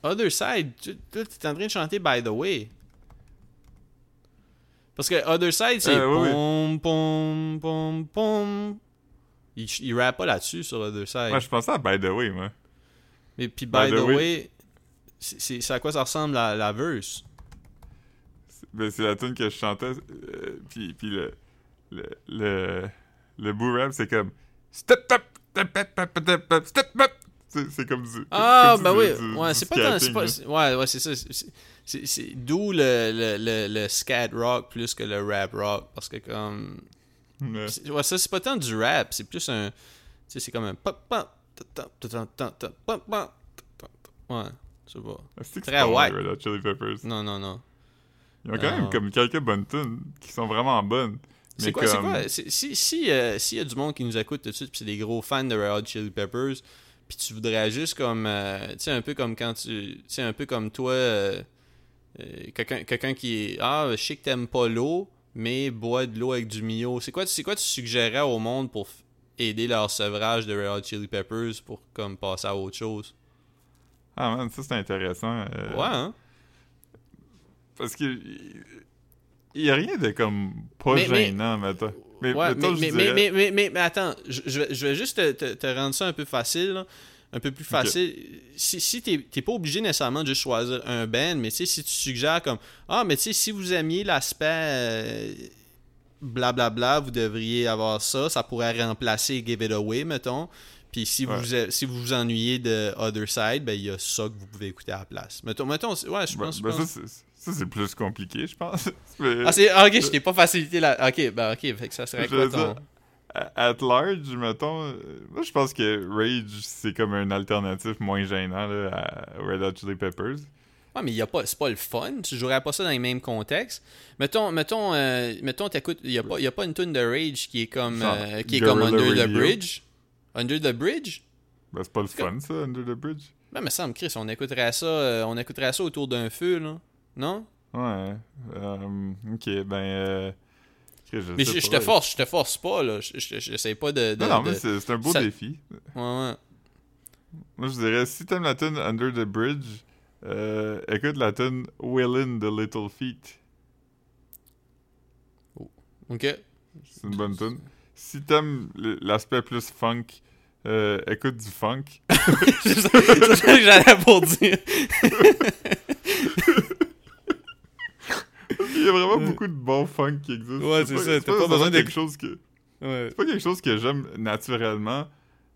Other Side, tu t'es en train de chanter By the Way. Parce que Other Side, c'est Euh, oui, pom, pom, pom, pom. Il, il rappe pas là-dessus sur Other Side. Moi, je pensais à By the Way, moi. Mais puis, by, By the the way, c'est à quoi ça ressemble la, la verse? Ben, c'est la tune que je chantais. euh, puis, puis le, le, le, le bout rap, c'est comme Step up, step up, step up, step up. C'est comme du. Ah, comme ben du- oui. du- Ouais, c'est pas skating, pas- Ouais, ouais, c'est ça. c'est- d'où le, le, le, le scat rock plus que le rap rock. Parce que, comme. Ouais. c'est- Ouais, ça, c'est pas tant du rap. C'est plus un. Tu sais, c'est comme un. Ouais, je sais pas. Très les Red Hot Chili Peppers? Non, non, non. Ils ont quand même Non. comme quelques bonnes tunes qui sont vraiment bonnes. C'est Mais quoi, comme- quoi? Si, si, euh, s'il y a du monde qui nous écoute tout de suite, puis c'est des gros fans de Red Hot Chili Peppers, puis tu voudrais juste comme, euh, tu sais, un peu comme quand tu, tu sais, un peu comme toi, euh, quelqu'un qui est, ah, je sais que t'aimes pas l'eau, mais bois de l'eau avec du Mio. C'est quoi, c'est quoi tu suggérerais au monde pour aider leur sevrage de Red Hot Chili Peppers pour comme passer à autre chose? Ah man, ça c'est intéressant. Ouais, hein? Parce que. Il y a rien de comme pas Mais- mais- gênant, mettons. Mais, Ouais, mettons, mais, je mais, dirais- mais, mais, mais, mais- mais attends, je, je vais, juste te, te- te rendre ça un peu facile, là. un peu plus facile. Si, si t'es t'es pas obligé nécessairement de juste choisir un band, mais tu si tu suggères comme Ah, mais tu sais, si vous aimiez l'aspect euh, blablabla, vous devriez avoir ça, ça pourrait remplacer Give It Away, mettons. Puis si, Ouais. vous, si vous vous ennuyez de Other Side, ben il y a ça que vous pouvez écouter à la place. Mettons, mettons ouais, je Ben- pense. ben, pense- ça, c'est- ça, plus compliqué, je pense. Mais- Ah, c'est, ah, ok, je t'ai pas facilité là. Ok, ben ok, fait que ça serait Je quoi ton. à- At large, mettons, euh, moi je pense que Rage c'est comme un alternatif moins gênant là, à Red Hot Chili Peppers. Ouais, mais y a pas, c'est pas le fun. Tu jouerais pas ça dans les mêmes contextes. Mettons, mettons, euh, mettons, t'écoutes, y a pas, y a pas une tune de Rage qui est comme, euh, qui est comme Under the. Bridge. Under the Bridge? Ben c'est pas le fun ça, Under the Bridge. Ben, me semble, Chris, on écouterait ça, euh, on écouterait ça autour d'un feu, là. Non? Ouais. euh, ok, ben. Euh, je Mais je, te force, je te force pas, là. Je- je- J'essaie pas de. de- Non, non, mais c'est c'est un beau ça- défi. Ouais, ouais. Moi je dirais, si t'aimes la tune Under the Bridge, euh, écoute la tune Willin' the Little Feet. Ok. C'est une bonne tune. Si t'aimes l'aspect plus funk, euh, écoute du funk. c'est ça que j'allais pour dire. Il y a vraiment beaucoup de bons funk qui existent. Ouais, c'est ça, t'as pas besoin de- quelque chose que Ouais. c'est pas quelque chose que j'aime naturellement.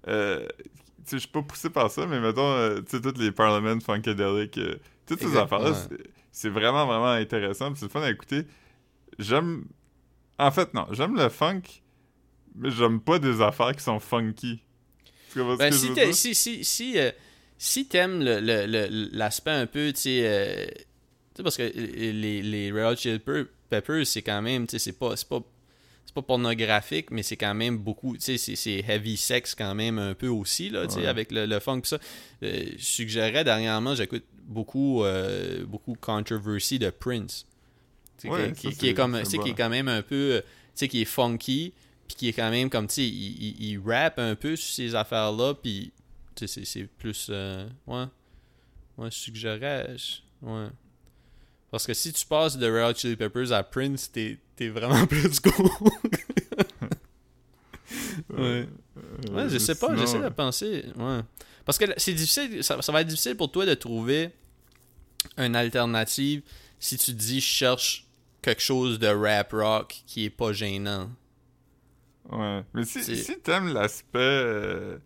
Euh, tu sais, je suis pas poussé par ça, mais mettons, euh, tu sais, toutes les Parliament Funkadelic, euh, toutes ces affaires-là, ouais. c'est- vraiment, vraiment intéressant, c'est le fun à écouter. J'aime... En fait, non, j'aime le funk, mais j'aime pas des affaires qui sont funky. Ben, ce que si, je veux t'es- dire? si, si, si, euh, si t'aimes le- le- le- l'aspect un peu, tu sais, euh, sais, parce que les, les Red Hot Chili Pe- Peppers, c'est quand même, tu sais, c'est pas, c'est pas, c'est pas pornographique, mais c'est quand même beaucoup, tu sais, c'est- heavy sex quand même un peu aussi, là, tu sais, Ouais. avec le, le funk pis ça. Euh, je suggérerais dernièrement, j'écoute beaucoup, euh, beaucoup Controversy de Prince. Ouais, qui, ça, qui- qui est comme, tu sais, qui est bon. quand même un peu, euh, tu sais, qui est funky, puis qui est quand même comme, tu sais, il, il, il rappe un peu sur ces affaires-là, puis tu sais, c'est- plus, euh, ouais, ouais, je suggérerais, je- ouais. Parce que si tu passes de Red Hot Chili Peppers à Prince, t'es t'es vraiment plus cool. ouais. Ouais, je sais pas, j'essaie de penser. Ouais. Parce que c'est difficile, ça, ça va être difficile pour toi de trouver une alternative si tu dis je cherche quelque chose de rap rock qui est pas gênant. Ouais. Mais si, si t'aimes l'aspect euh,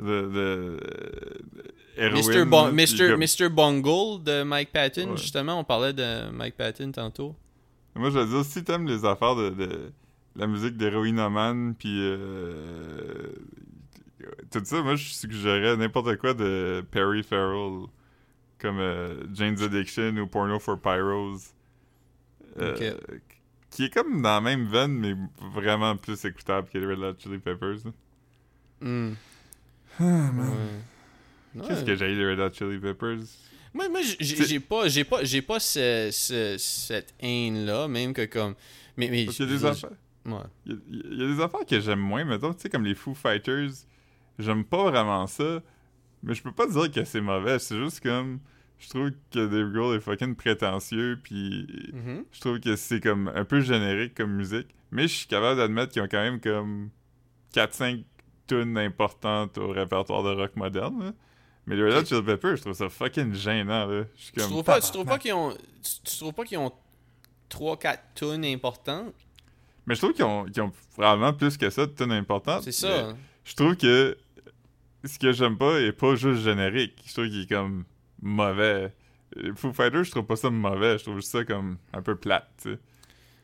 de, héroïne, Mr. Bon- Mr. Mr. Bungle de Mike Patton, Ouais. justement, on parlait de Mike Patton tantôt. Moi, je veux dire, si t'aimes les affaires de, de la musique d'héroïnomane, puis euh, tout ça, moi, je suggérerais n'importe quoi de Perry Farrell, comme euh, Jane's Addiction ou Porno for Pyros. Euh, Qui est comme dans la même veine, mais vraiment plus écoutable que les Red Hot Chili Peppers. là. Ah, man. Ouais. Qu'est-ce que j'ai les Red Hot Chili Peppers? Moi, moi j'ai- pas, j'ai pas, j'ai pas ce- ce- cette haine-là, même que comme. Mais, mais Parce qu'il y a des affaires. Ouais. Il y, a- il y a des affaires que j'aime moins, mettons, tu sais, comme les Foo Fighters, j'aime pas vraiment ça, mais je peux pas dire que c'est mauvais, c'est juste comme, je trouve que Dave Grohl est fucking prétentieux, puis Mhm. je trouve que c'est comme un peu générique comme musique. Mais je suis capable d'admettre qu'ils ont quand même comme 4-5 tunes importantes au répertoire de rock moderne. là. Mais les Red Hot Chili Peppers, je trouve ça fucking gênant. Là. Je suis Tu comme. trouves pas, tu trouves pas qu'ils ont. Tu, tu trouves pas qu'ils ont 3-4 tunes importantes? Mais je trouve qu'ils ont, qu'ils ont vraiment plus que ça de tunes importantes. C'est ça. Je trouve que ce que j'aime pas est pas juste générique. Je trouve qu'il est comme mauvais. Foo Fighters, je trouve pas ça mauvais. Je trouve juste ça comme un peu plate, tu sais.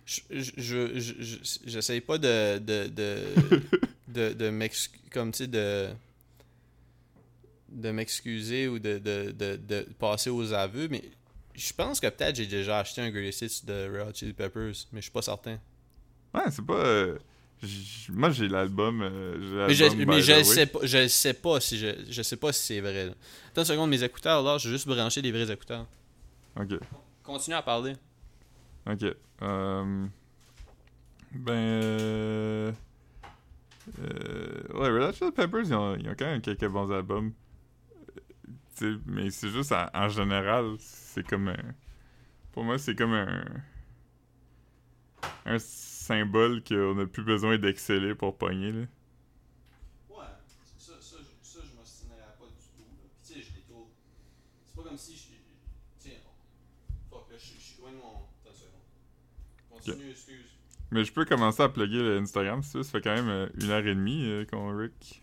Je, je, je, je- je- j'essaye pas de de de, de, de m'ex- comme tu sais de de m'excuser ou de, de, de, de passer aux aveux mais je pense que peut-être j'ai déjà acheté un Greatest Hits de Red Hot Chili Peppers mais je suis pas certain Ouais, c'est pas. euh, moi, j'ai l'album. euh, mais je, mais je sais pas je sais pas si je je sais pas si c'est vrai là. attends une seconde mes écouteurs là je vais juste brancher des vrais écouteurs Ok, continue à parler ok. Euh, ben. Euh, ouais, Red Hot Chili Peppers, ils ont, ils ont quand même quelques bons albums. Euh, mais c'est juste en, en général, c'est comme un. Pour moi, c'est comme un. Un symbole qu'on n'a plus besoin d'exceller pour pogner, là. Excuse. Mais je peux commencer à plugger le Instagram, si tu veux. Ça fait quand même euh, une heure et demie euh, qu'on Rick.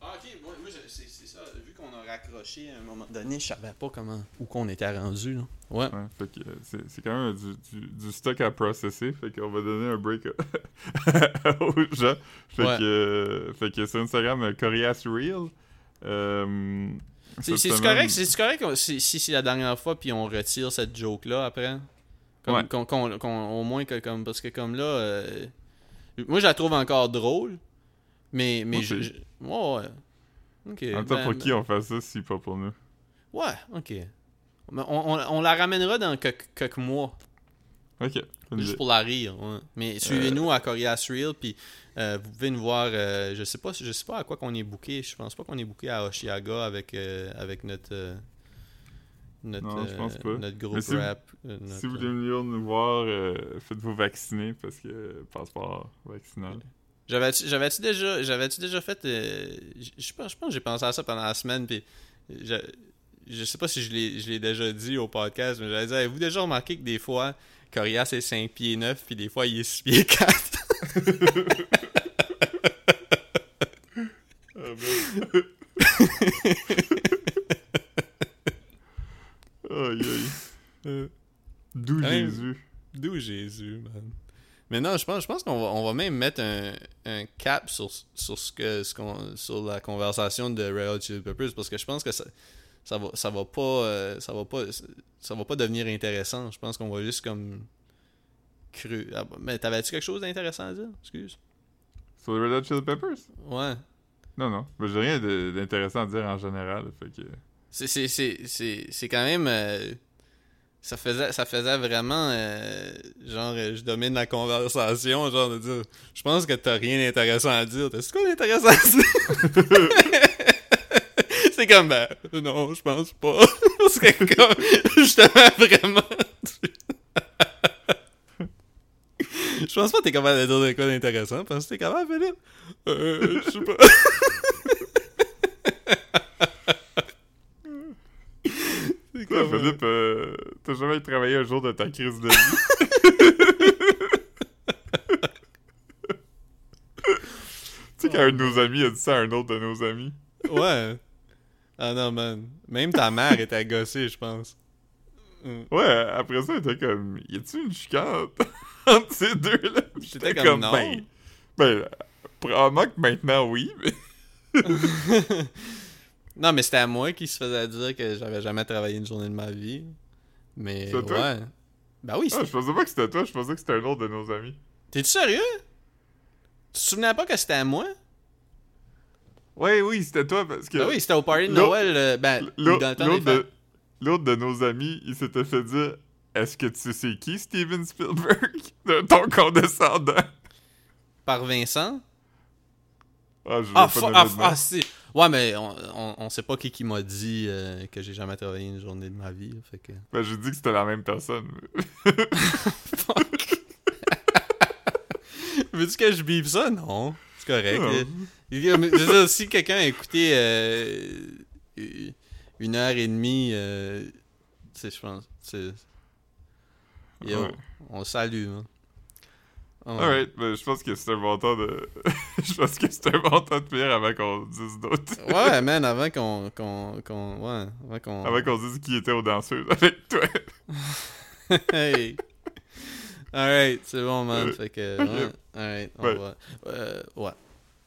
Ah, ok, moi, c'est c'est ça. Vu qu'on a raccroché à un moment donné, je savais pas comment. Où qu'on était rendu, là. Ouais. Ouais, fait que euh, c'est c'est quand même du, du, du stock à processer. Fait qu'on va donner un break aux gens. Fait Ouais. que, fait que sur Instagram, Corias Real. Euh, C'est c'est correct, c'est correct si c'est la dernière fois puis on retire cette joke là après? Comme, Ouais. qu'on- qu'on- qu'on- au moins que comme parce que comme là euh, moi je la trouve encore drôle mais mais Moi je, je- ouais. En même temps, ben- pour qui on fait ça si pas pour nous? Ouais, OK. Mais on, on- on la ramènera dans quelques, quelques mois Ok. juste pour la rire, ouais. Mais suivez-nous à Corias Real puis euh, vous pouvez nous voir euh, je sais pas je sais pas à quoi qu'on est booké, je pense pas qu'on est booké à Oshiaga avec euh, avec notre euh, notre, Non, je pense euh, pas. notre groupe si vous- rap. euh, notre- Si vous voulez venir nous voir, euh, faites-vous vacciner parce que euh, passeport vaccinal. J'avais-tu déjà déjà fait euh, je pense que j'ai pensé à ça pendant la semaine puis je, je sais pas si je l'ai déjà dit au podcast mais j'avais dit avez-vous déjà remarqué que des fois Corias est 5 pieds 9 puis des fois il est 6 pieds 4 Aïe aïe. D'où Hey. Jésus. Jésus, man. Mais non, je pense, je pense qu'on va, on va même mettre un, un cap sur, sur, ce que, ce qu'on, sur la conversation de Red Hot Chili Peppers parce que je pense que ça, ça, va, ça va pas euh, ça va pas ça va pas devenir intéressant. Je pense qu'on va juste comme cru. Ah, mais t'avais-tu quelque chose d'intéressant à dire? Excuse. Sur les Red Hot Chili Peppers? Ouais. Non, non. Ben, J'ai rien d'intéressant à dire en général. Fait que... C'est, c'est, c'est, c'est, c'est quand même. euh, ça, faisait, ça faisait vraiment. euh, genre, euh, je domine la conversation. Genre, de dire. Je pense que t'as rien d'intéressant à dire. T'as-tu quoi d'intéressant à dire? c'est comme. Ben, non, je pense pas. Que, comme. Justement, vraiment. Je pense pas que t'es capable de dire quoi d'intéressant. Parce que t'es capable, Philippe? Euh, je sais pas. Toi, comme, euh, Philippe, euh, t'as jamais travaillé un jour de ta crise de vie? tu sais, quand un de nos amis a dit ça à un autre de nos amis. Ouais. Ah non, man. Même ta mère était gossée, je pense. Mm. Ouais, après ça, il était comme, y a-tu une chicane entre ces deux-là? J'étais comme, non. Ben, ben, probablement que maintenant, oui, mais. non, mais c'était à moi qui se faisait dire que j'avais jamais travaillé une journée de ma vie. Mais C'est toi? ouais. Ben oui, Ah, je pensais pas que c'était toi, je pensais que c'était un autre de nos amis. t'es-tu sérieux? Tu te souvenais pas que c'était à moi? Ouais, oui, c'était toi parce que. Ben oui, c'était au party de Noël. euh, ben, L'autre de, l'autre de nos amis, il s'était fait dire Est-ce que tu sais qui Steven Spielberg? De ton condescendant. Par Vincent? Ah, je Ah, pas nommer ah, fu- nom. ah, si. Ouais, mais on, on, on sait pas qui qui m'a dit euh, que j'ai jamais travaillé une journée de ma vie. là, Fait que... Ben, j'ai dit que c'était la même personne. Fuck. Veux-tu que je bip ça? Non. C'est correct. Si quelqu'un a écouté euh, une heure et demie, euh, je pense. Yo, Ouais. on salue. Hein. Oh. Alright, ben, je pense que c'est un bon temps de. je pense que c'est un bon temps de finir avant qu'on dise d'autres. Ouais, man, avant qu'on. qu'on, qu'on ouais, avant qu'on. Avant qu'on dise qui était aux danseuses avec toi. hey! Alright, c'est bon, man. Fait que. Ouais, alright, on Ouais. va. Euh, ouais.